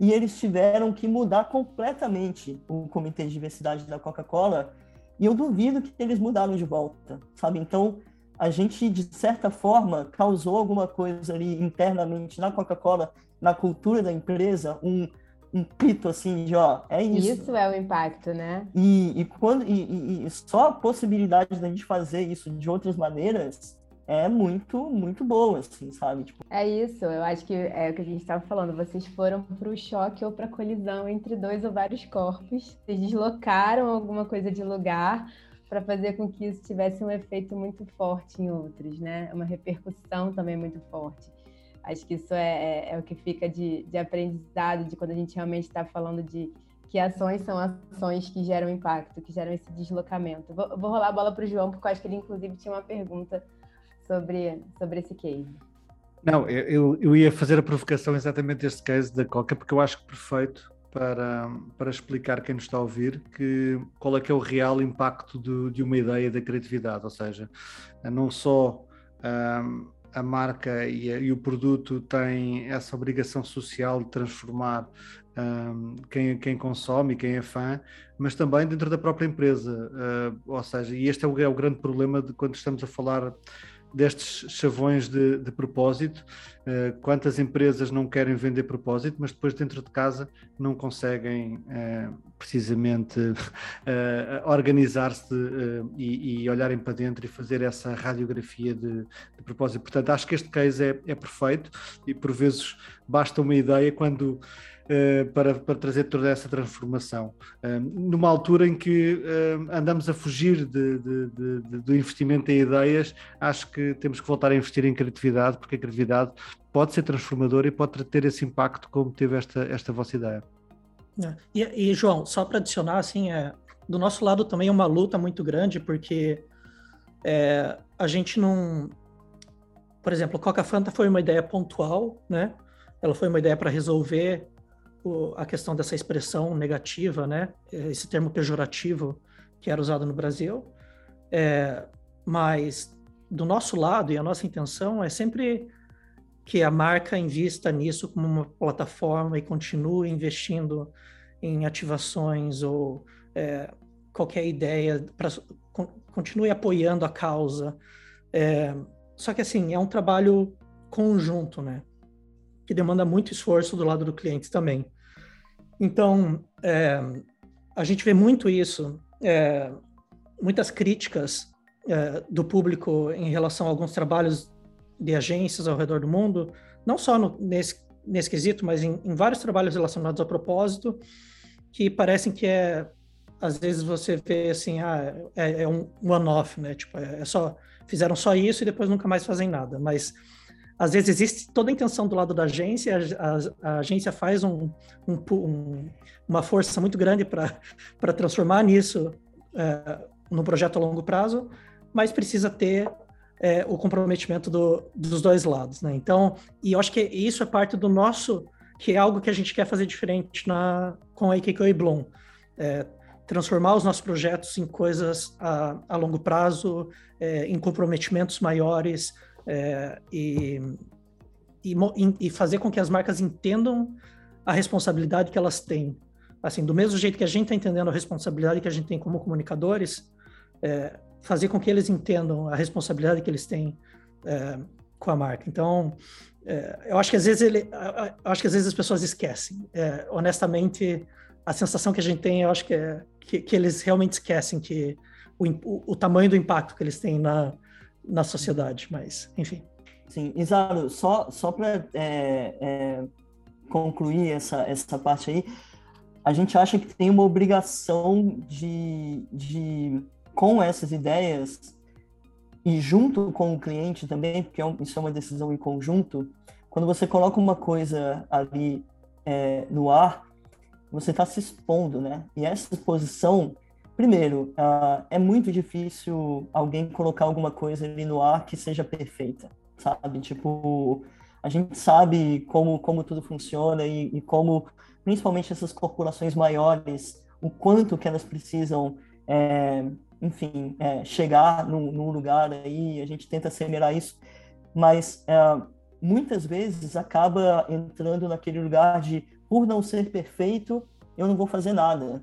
E eles tiveram que mudar completamente o comitê de diversidade da Coca-Cola e eu duvido que eles mudaram de volta, sabe? Então, a gente, de certa forma, causou alguma coisa ali internamente na Coca-Cola, na cultura da empresa, um, um pito assim de, ó, é isso. Isso é o impacto, né? E, e, quando, e, e, só a possibilidade da gente fazer isso de outras maneiras é muito, muito boa, assim, sabe? Tipo... É isso, eu acho que é o que a gente estava falando. Vocês foram para o choque ou para colisão entre dois ou vários corpos. Vocês deslocaram alguma coisa de lugar para fazer com que isso tivesse um efeito muito forte em outros, né? Uma repercussão também muito forte. Acho que isso é, é, é o que fica de, de aprendizado, de quando a gente realmente está falando de que ações são ações que geram impacto, que geram esse deslocamento. Vou, vou rolar a bola para o João, porque eu acho que ele, inclusive, tinha uma pergunta sobre, sobre esse case. Não, eu, eu ia fazer a provocação exatamente deste case da Coca, porque eu acho que perfeito para, para explicar quem nos está a ouvir que, qual é que é o real impacto de, de uma ideia da criatividade, ou seja, não só um, a marca e, a, e, o produto têm essa obrigação social de transformar um, quem, quem consome e quem é fã, mas também dentro da própria empresa, uh, ou seja, e este é o, é o grande problema de quando estamos a falar destes chavões de, de propósito. Uh, quantas empresas não querem vender propósito, mas depois dentro de casa não conseguem uh, precisamente uh, *laughs* organizar-se e, e, olharem para dentro e fazer essa radiografia de, de propósito. Portanto, acho que este case é, é perfeito e por vezes basta uma ideia quando para, para trazer toda essa transformação. Uh, numa altura em que uh, andamos a fugir de, de, de, do investimento em ideias, acho que temos que voltar a investir em criatividade, porque a criatividade pode ser transformadora e pode ter esse impacto como teve esta, esta vossa ideia. É. E, e, João, só para adicionar, assim, é, do nosso lado também é uma luta muito grande, porque é, a gente não. Por exemplo, Coca Fanta foi uma ideia pontual, né? Ela foi uma ideia para resolver o, a questão dessa expressão negativa, né? Esse termo pejorativo que era usado no Brasil. É, mas do nosso lado e a nossa intenção é sempre que a marca invista nisso como uma plataforma e continue investindo em ativações ou é, qualquer ideia para continue apoiando a causa. É, só que assim é um trabalho conjunto, né? Que demanda muito esforço do lado do cliente também. Então, é, a gente vê muito isso, é, muitas críticas é, do público em relação a alguns trabalhos de agências ao redor do mundo, não só no, nesse, nesse quesito, mas em, em, vários trabalhos relacionados ao propósito, que parecem que é, às vezes você vê assim, ah, é, é um one-off, né? Tipo, é, é só, fizeram só isso e depois nunca mais fazem nada, mas às vezes existe toda a intenção do lado da agência, a, a, a agência faz um, um, um, uma força muito grande para *laughs* transformar nisso é, no projeto a longo prazo, mas precisa ter é, o comprometimento do, dos dois lados, né? Então, e eu acho que isso é parte do nosso, que é algo que a gente quer fazer diferente na, com a IKK e Bloom. É, transformar os nossos projetos em coisas a, a longo prazo, é, em comprometimentos maiores, é, e, e, e, fazer com que as marcas entendam a responsabilidade que elas têm. Assim, do mesmo jeito que a gente está entendendo a responsabilidade que a gente tem como comunicadores, é, fazer com que eles entendam a responsabilidade que eles têm é, com a marca. Então, é, eu acho que às vezes ele, acho que às vezes as pessoas esquecem. É, honestamente, a sensação que a gente tem, eu acho que é que, que eles realmente esquecem que o, o, o tamanho do impacto que eles têm na, na sociedade, mas enfim. Sim, Isaro, só, só para é, é, concluir essa, essa parte aí, a gente acha que tem uma obrigação de, de com essas ideias e junto com o cliente também, porque é isso é uma decisão em conjunto, quando você coloca uma coisa ali é, no ar, você está se expondo, né? E essa exposição Primeiro, uh, é muito difícil alguém colocar alguma coisa ali no ar que seja perfeita, sabe? Tipo, a gente sabe como, como tudo funciona e, e como, principalmente essas corporações maiores, o quanto que elas precisam, é, enfim, é, chegar num, num, lugar aí, a gente tenta acelerar isso, mas é, muitas vezes acaba entrando naquele lugar de, por não ser perfeito, eu não vou fazer nada,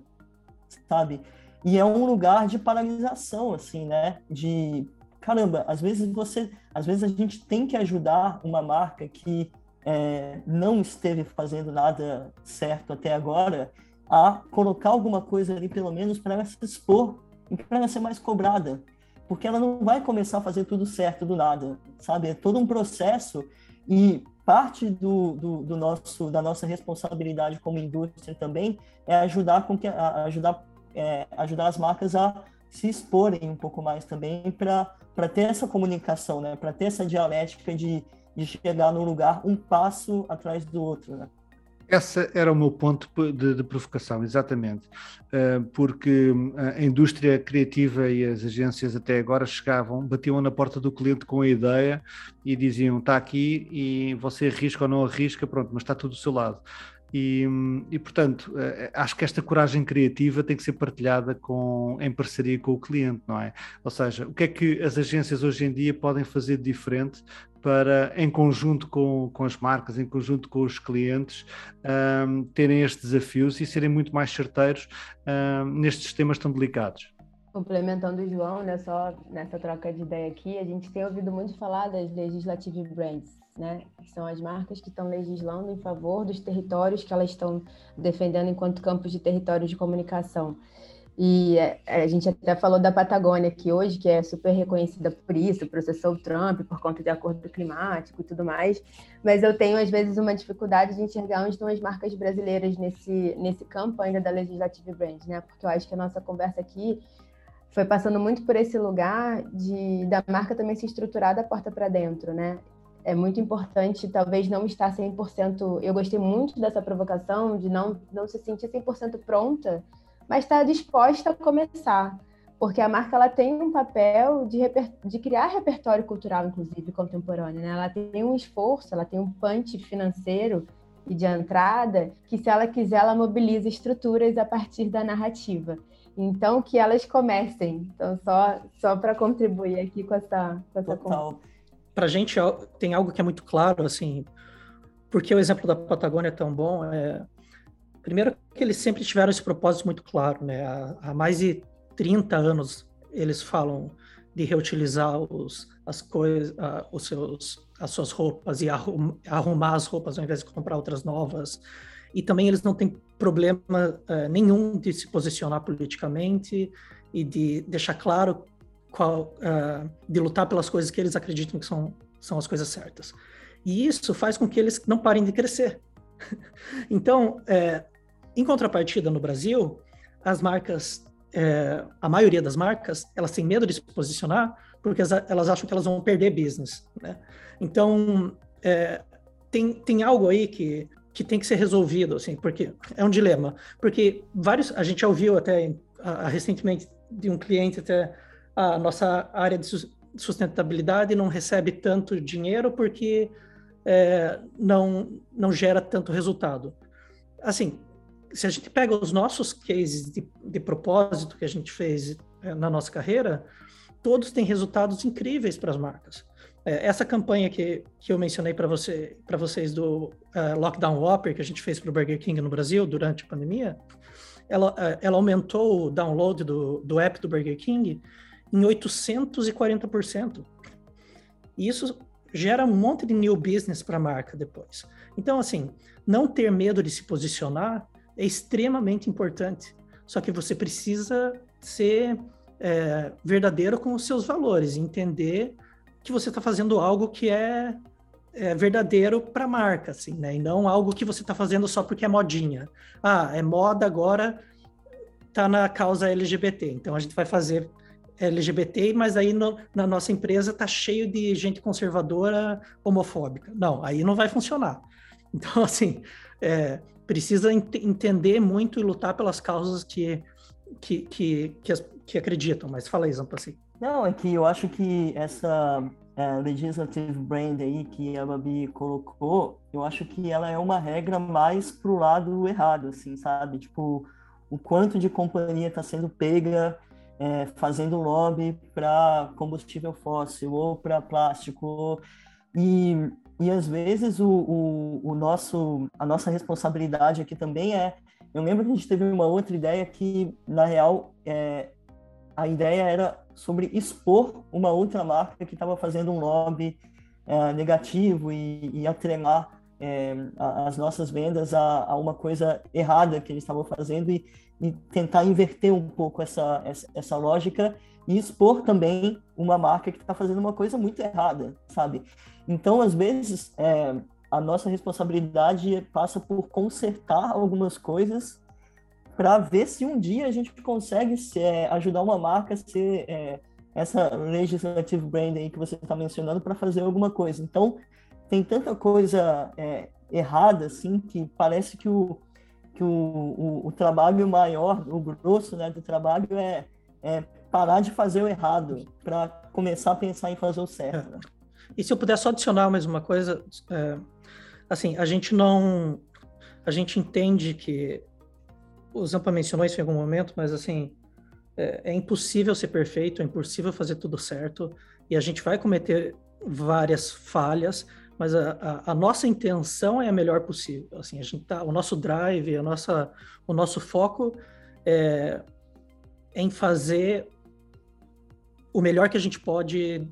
sabe? E é um lugar de paralisação, assim, né? De caramba, às vezes você, às vezes a gente tem que ajudar uma marca que é, não esteve fazendo nada certo até agora a colocar alguma coisa ali, pelo menos, para ela se expor e para ela ser mais cobrada. porque ela não vai começar a fazer tudo certo do nada, sabe? É todo um processo e parte do, do, do nosso da nossa responsabilidade como indústria também é ajudar com que ajudar é, ajudar as marcas a se exporem um pouco mais também para ter essa comunicação, né? Para ter essa dialética de, de chegar no lugar um passo atrás do outro, né? Esse era o meu ponto de, de provocação, exatamente, uh, porque eh, a indústria criativa e as agências até agora chegavam, batiam na porta do cliente com a ideia e diziam: está aqui e você arrisca ou não arrisca, pronto, mas está tudo do seu lado. E, e, portanto, eh, acho que esta coragem criativa tem que ser partilhada com, em parceria com o cliente, não é? Ou seja, o que é que as agências hoje em dia podem fazer de diferente para, em conjunto com, com as marcas, em conjunto com os clientes, um, terem estes desafios e serem muito mais certeiros um, nestes temas tão delicados? Complementando o João, né, só nessa troca de ideia aqui, a gente tem ouvido muito falar das legislative brands, né? São as marcas que estão legislando em favor dos territórios que elas estão defendendo enquanto campos de territórios de comunicação. E é, a gente até falou da Patagônia aqui hoje, que é super reconhecida por isso, processou o Trump por conta de acordo climático e tudo mais. Mas eu tenho, às vezes, uma dificuldade de enxergar onde estão as marcas brasileiras nesse, nesse campo ainda da Legislative Brand, né? Porque eu acho que a nossa conversa aqui foi passando muito por esse lugar de da marca também se estruturar da porta para dentro, né? É muito importante, talvez não estar 100%. Eu gostei muito dessa provocação, de não, não se sentir 100% pronta, mas estar disposta a começar. Porque a marca ela tem um papel de, de criar repertório cultural, inclusive contemporâneo. Né? Ela tem um esforço, ela tem um punch financeiro e de entrada que, se ela quiser, ela mobiliza estruturas a partir da narrativa. Então, que elas comecem. Então, só, só para contribuir aqui com essa, com essa Total para a gente tem algo que é muito claro, assim, porque o exemplo da Patagônia é tão bom. É, primeiro, que eles sempre tiveram esse propósito muito claro, né? Há, há mais de 30 anos eles falam de reutilizar os, as coisas, os seus, as suas roupas e arrum, arrumar as roupas ao invés de comprar outras novas. E também eles não têm problema uh, nenhum de se posicionar politicamente e de deixar claro qual, uh, de lutar pelas coisas que eles acreditam que são, são as coisas certas. E isso faz com que eles não parem de crescer. *laughs* então, é, em contrapartida, no Brasil, as marcas, é, a maioria das marcas, elas têm medo de se posicionar porque elas acham que elas vão perder business. Né? Então, é, tem, tem algo aí que, que tem que ser resolvido, assim, porque é um dilema. Porque vários, a gente já ouviu até a, a, recentemente de um cliente até a nossa área de sustentabilidade não recebe tanto dinheiro porque é, não, não gera tanto resultado. Assim, se a gente pega os nossos cases de, de propósito que a gente fez é, na nossa carreira, todos têm resultados incríveis para as marcas. É, essa campanha que, que eu mencionei para você, vocês do uh, Lockdown Whopper, que a gente fez para o Burger King no Brasil durante a pandemia, ela, uh, ela aumentou o download do, do app do Burger King em 840%. E isso gera um monte de new business para a marca depois. Então, assim, não ter medo de se posicionar é extremamente importante. Só que você precisa ser é, verdadeiro com os seus valores, entender que você está fazendo algo que é, é verdadeiro para a marca, assim, né? E não algo que você está fazendo só porque é modinha. Ah, é moda agora, tá na causa LGBT, então a gente vai fazer LGBT, mas aí no, na nossa empresa tá cheio de gente conservadora homofóbica. Não, aí não vai funcionar. *laughs* Então, assim, é, precisa ent entender muito e lutar pelas causas que, que, que, que, as, que acreditam. Mas fala aí, Zampassi. Não, é que eu acho que essa é, legislative brand aí que a Babi colocou, eu acho que ela é uma regra mais pro lado errado, assim, sabe? Tipo, o quanto de companhia está sendo pega é, fazendo lobby para combustível fóssil ou para plástico. E, e às vezes o, o, o, nosso a nossa responsabilidade aqui também é eu lembro que a gente teve uma outra ideia que na real é, a ideia era sobre expor uma outra marca que estava fazendo um lobby é, negativo e, e atrelar é, as nossas vendas a, a, uma coisa errada que eles estavam fazendo e, e tentar inverter um pouco essa, essa, essa lógica e expor também uma marca que está fazendo uma coisa muito errada, sabe? Então, às vezes, é, a nossa responsabilidade passa por consertar algumas coisas para ver se um dia a gente consegue é, ajudar uma marca a ser é, essa legislative branding que você está mencionando para fazer alguma coisa. Então, tem tanta coisa é, errada, assim, que parece que o, que o, o, o, trabalho maior, o grosso né, do trabalho é, é parar de fazer o errado para começar a pensar em fazer o certo. Né? E se eu puder só adicionar mais uma coisa, é, assim, a gente não, a gente entende que o Zampa mencionou isso em algum momento, mas assim, é, é, impossível ser perfeito, é impossível fazer tudo certo, e a gente vai cometer várias falhas, mas a, a, a, nossa intenção é a melhor possível. Assim, a gente tá, o nosso drive, a nossa, o nosso foco é, é em fazer o melhor que a gente pode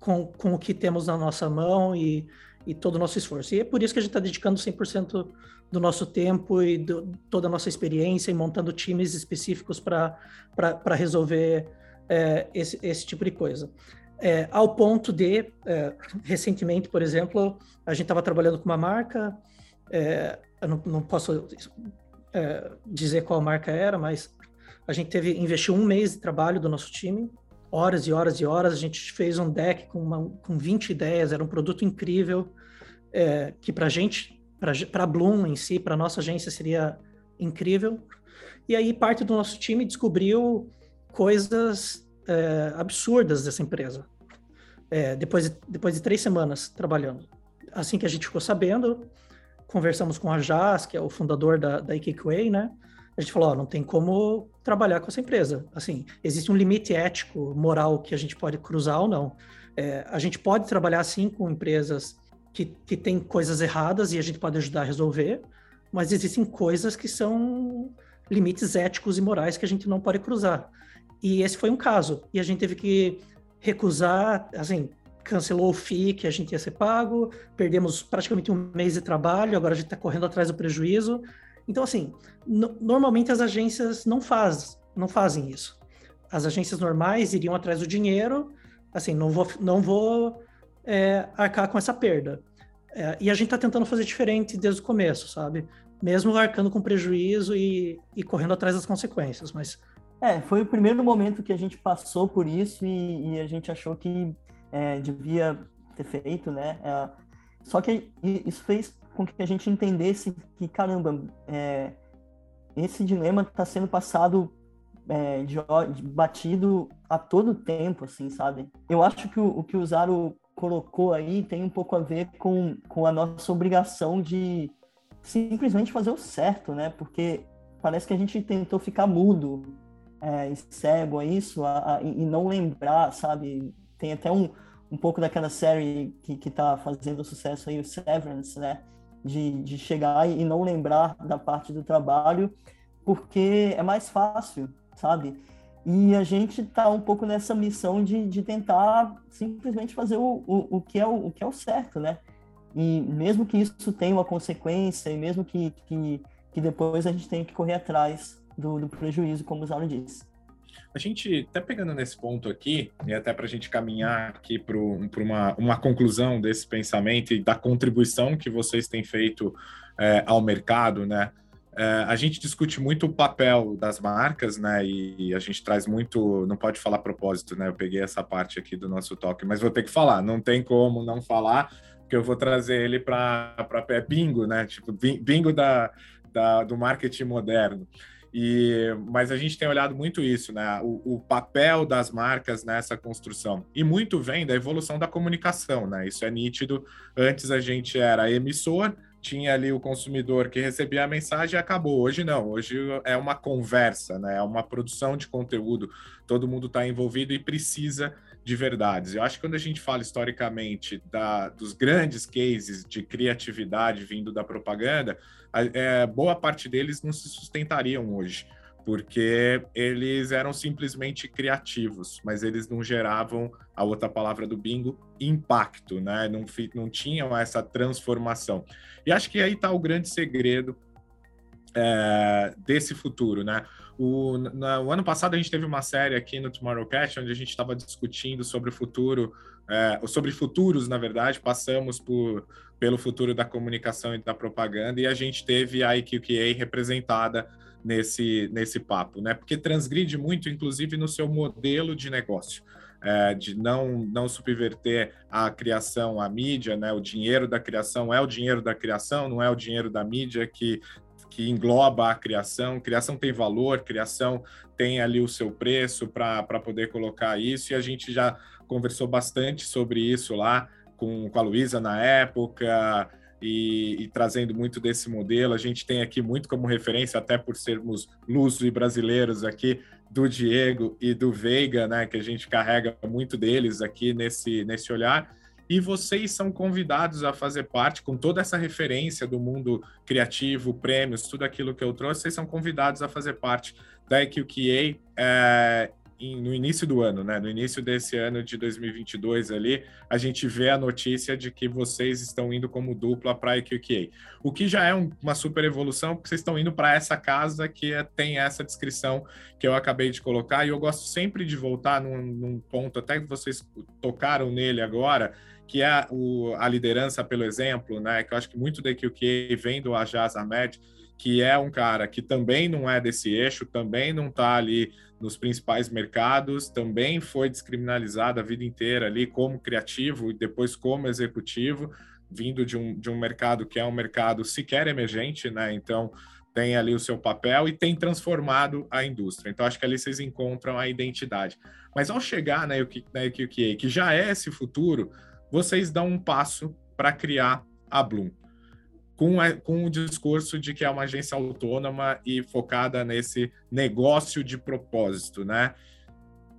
com, com o que temos na nossa mão e, e todo o nosso esforço. E é por isso que a gente está dedicando 100% do nosso tempo e do, toda a nossa experiência e montando times específicos para resolver é, esse, esse tipo de coisa. É, ao ponto de, é, recentemente, por exemplo, a gente estava trabalhando com uma marca, é, eu não, não posso é, dizer qual marca era, mas a gente teve investiu um mês de trabalho do nosso time, horas e horas e horas, a gente fez um deck com, uma, com 20 ideias, era um produto incrível, é, que para a gente, para a Bloom em si, para nossa agência seria incrível. E aí parte do nosso time descobriu coisas é, absurdas dessa empresa. É, depois, de, depois de três semanas trabalhando. Assim que a gente ficou sabendo, conversamos com a Jazz, que é o fundador da, da Way, né? A gente falou, ó, não tem como trabalhar com essa empresa. Assim, existe um limite ético, moral que a gente pode cruzar ou não. É, a gente pode trabalhar sim com empresas que, que têm coisas erradas e a gente pode ajudar a resolver, mas existem coisas que são limites éticos e morais que a gente não pode cruzar. E esse foi um caso. E a gente teve que recusar, assim, cancelou o FII que a gente ia ser pago, perdemos praticamente um mês de trabalho, agora a gente está correndo atrás do prejuízo. Então, assim, no, normalmente as agências não, faz, não fazem isso. As agências normais iriam atrás do dinheiro, assim, não vou, não vou é, arcar com essa perda. É, e a gente está tentando fazer diferente desde o começo, sabe? Mesmo arcando com prejuízo e, e correndo atrás das consequências, mas é, foi o primeiro momento que a gente passou por isso e, e a gente achou que é, devia ter feito, né? É, só que isso fez com que a gente entendesse que, caramba, é, esse dilema está sendo passado é, de, de, batido a todo tempo, assim, sabe? Eu acho que o, o, que o Zaro colocou aí tem um pouco a ver com, com a nossa obrigação de simplesmente fazer o certo, né? Porque parece que a gente tentou ficar mudo é, cego a isso a, a, e não lembrar, sabe? Tem até um, um pouco daquela série que, que tá fazendo sucesso aí, o Severance, né? De, de chegar e não lembrar da parte do trabalho, porque é mais fácil, sabe? E a gente tá um pouco nessa missão de, de tentar simplesmente fazer o, o, o, que é o, o que é o certo, né? E mesmo que isso tenha uma consequência, e mesmo que, que, que depois a gente tenha que correr atrás do, do prejuízo, como o Zauro disse. A gente, até pegando nesse ponto aqui, e até para a gente caminhar aqui para uma, uma conclusão desse pensamento e da contribuição que vocês têm feito é, ao mercado, né? É, a gente discute muito o papel das marcas, né? E a gente traz muito. Não pode falar propósito, né? Eu peguei essa parte aqui do nosso toque, mas vou ter que falar. Não tem como não falar, porque eu vou trazer ele para é bingo, né? Tipo, bingo da, da, do marketing moderno. E, mas a gente tem olhado muito isso, né? O, o, papel das marcas nessa construção. E muito vem da evolução da comunicação, né? Isso é nítido. Antes a gente era emissor, tinha ali o consumidor que recebia a mensagem e acabou. Hoje não, hoje é uma conversa, né? É uma produção de conteúdo. Todo mundo está envolvido e precisa de verdades. Eu acho que quando a gente fala historicamente da, dos grandes cases de criatividade vindo da propaganda, é, boa parte deles não se sustentariam hoje, porque eles eram simplesmente criativos, mas eles não geravam, a outra palavra do bingo, impacto, né? Não, não tinham essa transformação. E acho que aí está o grande segredo é, desse futuro, né? O, o ano passado a gente teve uma série aqui no Tomorrowcast onde a gente estava discutindo sobre o futuro, é, sobre futuros, na verdade, passamos por, pelo futuro da comunicação e da propaganda e a gente teve a IQQA representada nesse, nesse papo, né? Porque transgride muito, inclusive, no seu modelo de negócio. É, de não, não subverter a criação, a mídia, né? O dinheiro da criação é o dinheiro da criação, não é o dinheiro da mídia que que engloba a criação. Criação tem valor, criação tem ali o seu preço para poder colocar isso, e a gente já conversou bastante sobre isso lá com, com a Luísa na época. E, e, trazendo muito desse modelo. A gente tem aqui muito como referência, até por sermos luso e brasileiros aqui, do Diego e do Veiga, né? Que a gente carrega muito deles aqui nesse, nesse olhar e vocês são convidados a fazer parte, com toda essa referência do mundo criativo, prêmios, tudo aquilo que eu trouxe, vocês são convidados a fazer parte da EQQA é, no início do ano, né? No início desse ano de 2022 ali, a gente vê a notícia de que vocês estão indo como dupla para a EQQA. O que já é um, uma super evolução, porque vocês estão indo para essa casa que é, tem essa descrição que eu acabei de colocar, e eu gosto sempre de voltar num, num ponto, até que vocês tocaram nele agora, que é o, a liderança pelo exemplo, né? Que eu acho que muito da que vem do Ajaz Ahmed, que é um cara que também não é desse eixo, também não está ali nos principais mercados, também foi descriminalizado a vida inteira ali como criativo e depois como executivo, vindo de um, de um mercado que é um mercado sequer emergente, né? Então tem ali o seu papel e tem transformado a indústria. Então acho que ali vocês encontram a identidade. Mas ao chegar na UQA, que já é esse futuro, vocês dão um passo para criar a Bloom. Com, com o discurso de que é uma agência autônoma e focada nesse negócio de propósito, né?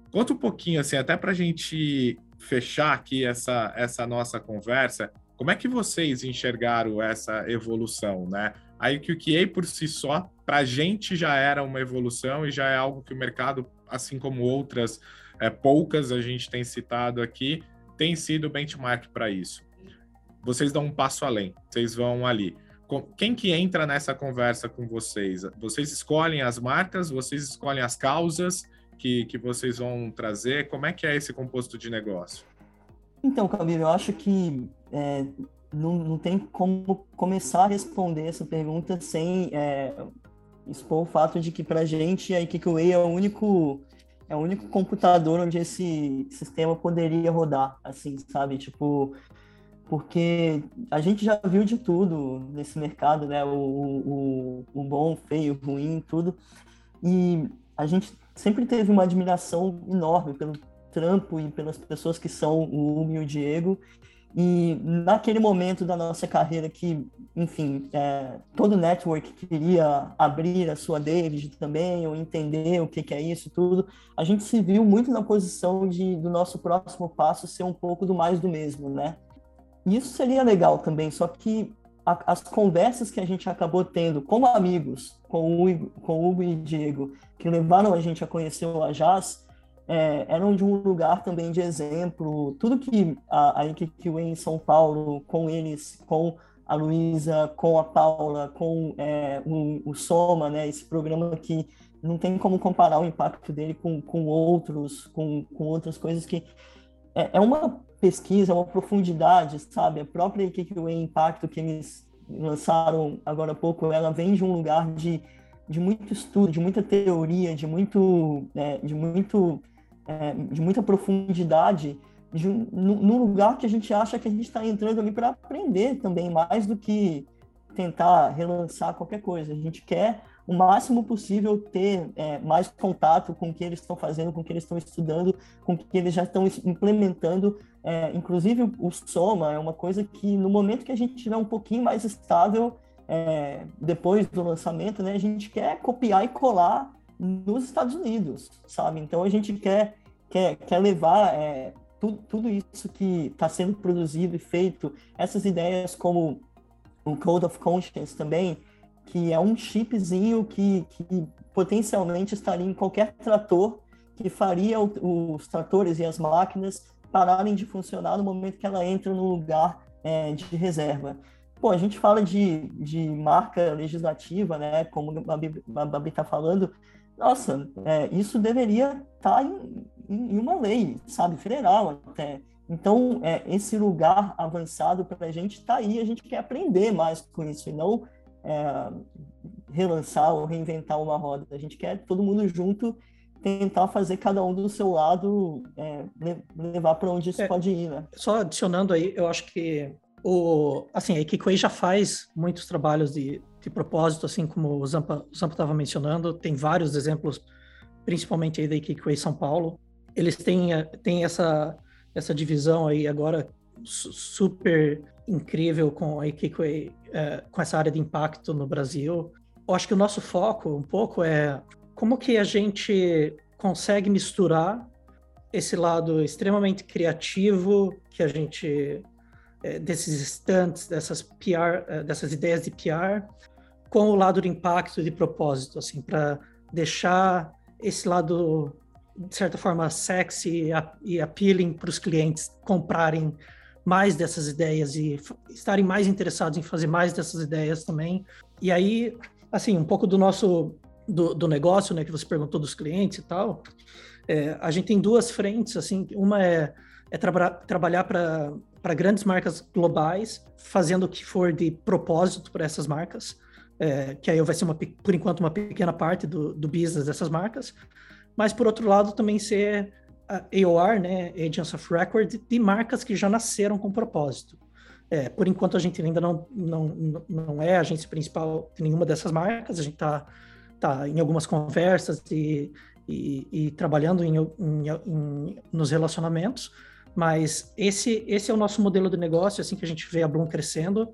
Conta um pouquinho, assim, até para a gente fechar aqui essa, essa nossa conversa, como é que vocês enxergaram essa evolução, né? A IQQA por si só, para a gente já era uma evolução e já é algo que o mercado, assim como outras é, poucas a gente tem citado aqui, tem sido benchmark para isso. Vocês dão um passo além, vocês vão ali. Quem que entra nessa conversa com vocês? Vocês escolhem as marcas, vocês escolhem as causas que, que vocês vão trazer? Como é que é esse composto de negócio? Então, Camilo, eu acho que é, não, não tem como começar a responder essa pergunta sem é, expor o fato de que para a gente a Way é o único é o único computador onde esse sistema poderia rodar, assim, sabe? Tipo, porque a gente já viu de tudo nesse mercado, né? O, o, o bom, o feio, o ruim, tudo. E a gente sempre teve uma admiração enorme pelo trampo e pelas pessoas que são o Umi e o Diego. E naquele momento da nossa carreira que, enfim, é, todo network queria abrir a sua David também, ou entender o que, que, é isso tudo, a gente se viu muito na posição de do nosso próximo passo ser um pouco do mais do mesmo, né? Isso seria legal também, só que a, as conversas que a gente acabou tendo como amigos com o, Hugo, com o Hugo e Diego, que levaram a gente a conhecer o Ajaz, é, eram de um lugar também de exemplo. Tudo que a, a em São Paulo, com eles, com a Luísa, com a Paula, com é, o, o, Soma, né, esse programa que não tem como comparar o impacto dele com, com outros, com, com outras coisas que é, é uma pesquisa, uma profundidade, sabe? A própria IQQ Impacto que eles lançaram agora há pouco, ela vem de um lugar de, de muito estudo, de muita teoria, de muito, é, de muito é, de muita profundidade, de, num lugar que a gente acha que a gente está entrando ali para aprender também, mais do que tentar relançar qualquer coisa. A gente quer o máximo possível ter é, mais contato com o que eles estão fazendo, com o que eles estão estudando, com o que eles já estão implementando. É, inclusive, o Soma é uma coisa que, no momento que a gente tiver um pouquinho mais estável, é, depois do lançamento, né, a gente quer copiar e colar nos Estados Unidos, sabe? Então a gente quer, quer, quer levar é, tudo, tudo isso que está sendo produzido e feito, essas ideias como o Code of Conscience também, que é um chipzinho que, que potencialmente estaria em qualquer trator que faria o, os tratores e as máquinas pararem de funcionar no momento que ela entra no lugar é, de reserva. pô, a gente fala de, de marca legislativa, né? Como a Babi, a Babi tá falando, nossa, é, isso deveria estar tá em, em, uma lei, sabe, federal até. Então, é, esse lugar avançado para a gente está aí, a gente quer aprender mais com isso e não é, relançar ou reinventar uma roda. A gente quer todo mundo junto tentar fazer cada um do seu lado é, levar para onde isso é, pode ir, né? Só adicionando aí, eu acho que o assim a Kikuei já faz muitos trabalhos de, de propósito, assim como o Zampa estava mencionando, tem vários exemplos, principalmente aí da Kikuei São Paulo. Eles têm, têm essa essa divisão aí agora super incrível com a Kikuei, é, com essa área de impacto no Brasil. Eu acho que o nosso foco um pouco é como que a gente consegue misturar esse lado extremamente criativo que a gente é, desses estantes, dessas PR, é, dessas ideias de PR, com o lado de impacto e de propósito, assim, para deixar esse lado de certa forma sexy e appealing para os clientes comprarem mais dessas ideias e estarem mais interessados em fazer mais dessas ideias também. E aí, assim, um pouco do nosso do, do negócio, né, que você perguntou dos clientes e tal, é, a gente tem duas frentes, assim, uma é, é tra trabalhar para grandes marcas globais, fazendo o que for de propósito para essas marcas, é, que aí vai ser, uma, por enquanto, uma pequena parte do, do business dessas marcas, mas, por outro lado, também ser AOR, né, Agents of Record, de marcas que já nasceram com propósito. É, por enquanto, a gente ainda não, não, não é agência principal de nenhuma dessas marcas, a gente está tá em algumas conversas e, e, e trabalhando em, em, em, nos relacionamentos, mas esse, esse é o nosso modelo de negócio, assim que a gente vê a Bloom crescendo.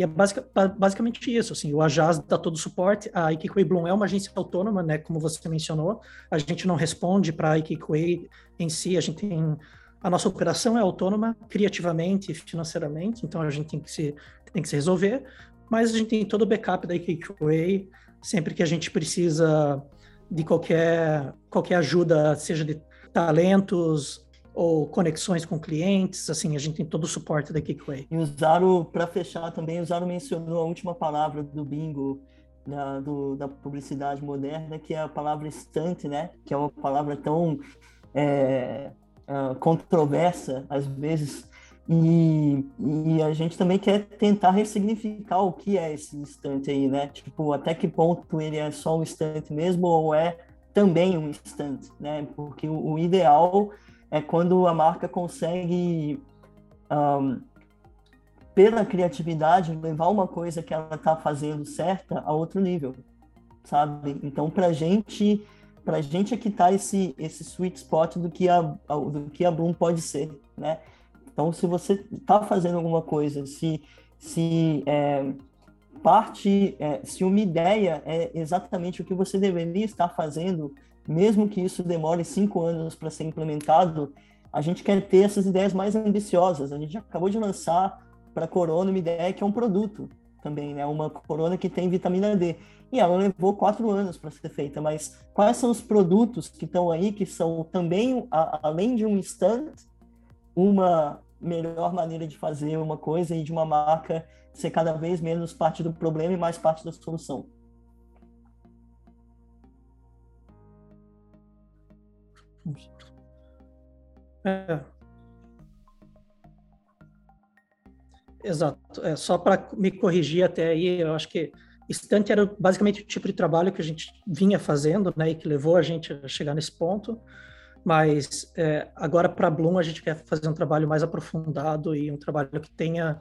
E é basic, basicamente isso, assim, o Ajaz dá todo o suporte, a Ikikuei Bloom é uma agência autônoma, né, como você mencionou, a gente não responde para a Ikikuei em si, a gente tem, a nossa operação é autônoma, criativamente e financeiramente, então a gente tem que se, tem que se resolver, mas a gente tem todo o backup da Ikikuei, sempre que a gente precisa de qualquer, qualquer ajuda, seja de talentos, ou conexões com clientes, assim, a gente tem todo o suporte da Kickway. E Zaro, para fechar também, Zaro mencionou a última palavra do bingo da, do, da publicidade moderna, que é a palavra instante, né? Que é uma palavra tão é, é, controversa, às vezes, e, e, a gente também quer tentar ressignificar o que é esse instante aí, né? Tipo, até que ponto ele é só um instante mesmo ou é também um instante, né? Porque o, o ideal é quando a marca consegue, um, pela criatividade, levar uma coisa que ela está fazendo certa a outro nível, sabe? Então, para gente, para gente é que tá esse esse sweet spot do que a do que a Bloom pode ser, né? Então, se você está fazendo alguma coisa, se se é, parte, é, se uma ideia é exatamente o que você deveria estar fazendo mesmo que isso demore cinco anos para ser implementado, a gente quer ter essas ideias mais ambiciosas. A gente acabou de lançar para a Corona uma ideia que é um produto também, né? Uma Corona que tem vitamina D. E ela levou quatro anos para ser feita, mas quais são os produtos que estão aí que são também, a, além de um stand, uma melhor maneira de fazer uma coisa e de uma marca ser cada vez menos parte do problema e mais parte da solução? É. Exato. É, só para me corrigir até aí, eu acho que estante era basicamente o tipo de trabalho que a gente vinha fazendo, né, e que levou a gente a chegar nesse ponto. Mas é, agora para Bloom a gente quer fazer um trabalho mais aprofundado e um trabalho que tenha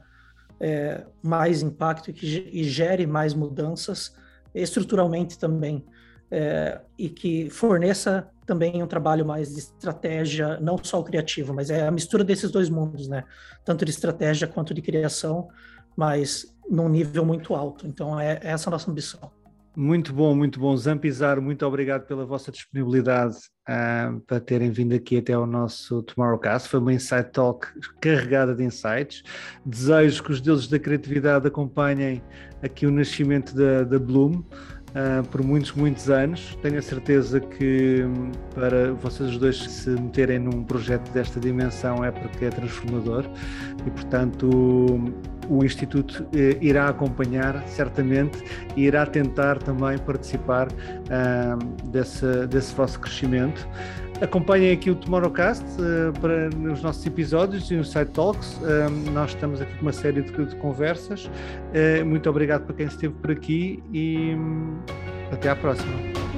é, mais impacto e que e gere mais mudanças estruturalmente também é, e que forneça também um trabalho mais de estratégia, não só o criativo, mas é a mistura desses dois mundos, né? Tanto de estratégia quanto de criação, mas num nível muito alto. Então, é, é essa a nossa ambição. Muito bom, muito bom. Zampizar, muito obrigado pela vossa disponibilidade uh, para terem vindo aqui até ao nosso Tomorrowcast. Foi uma Insight Talk carregada de insights. Desejo que os deuses da criatividade acompanhem aqui o nascimento da, da Bloom uh, por muitos, muitos anos. Tenho a certeza que um, para vocês dois se meterem num projeto desta dimensão é porque é transformador e, portanto, o Instituto eh, irá acompanhar certamente e irá tentar também participar uh, desse, desse vosso crescimento. Acompanhem aqui o Tomorrowcast uh, para nos nossos episódios e no Site Talks. Uh, nós estamos aqui com uma série de, de conversas. Uh, muito obrigado para quem esteve por aqui e um, até à próxima.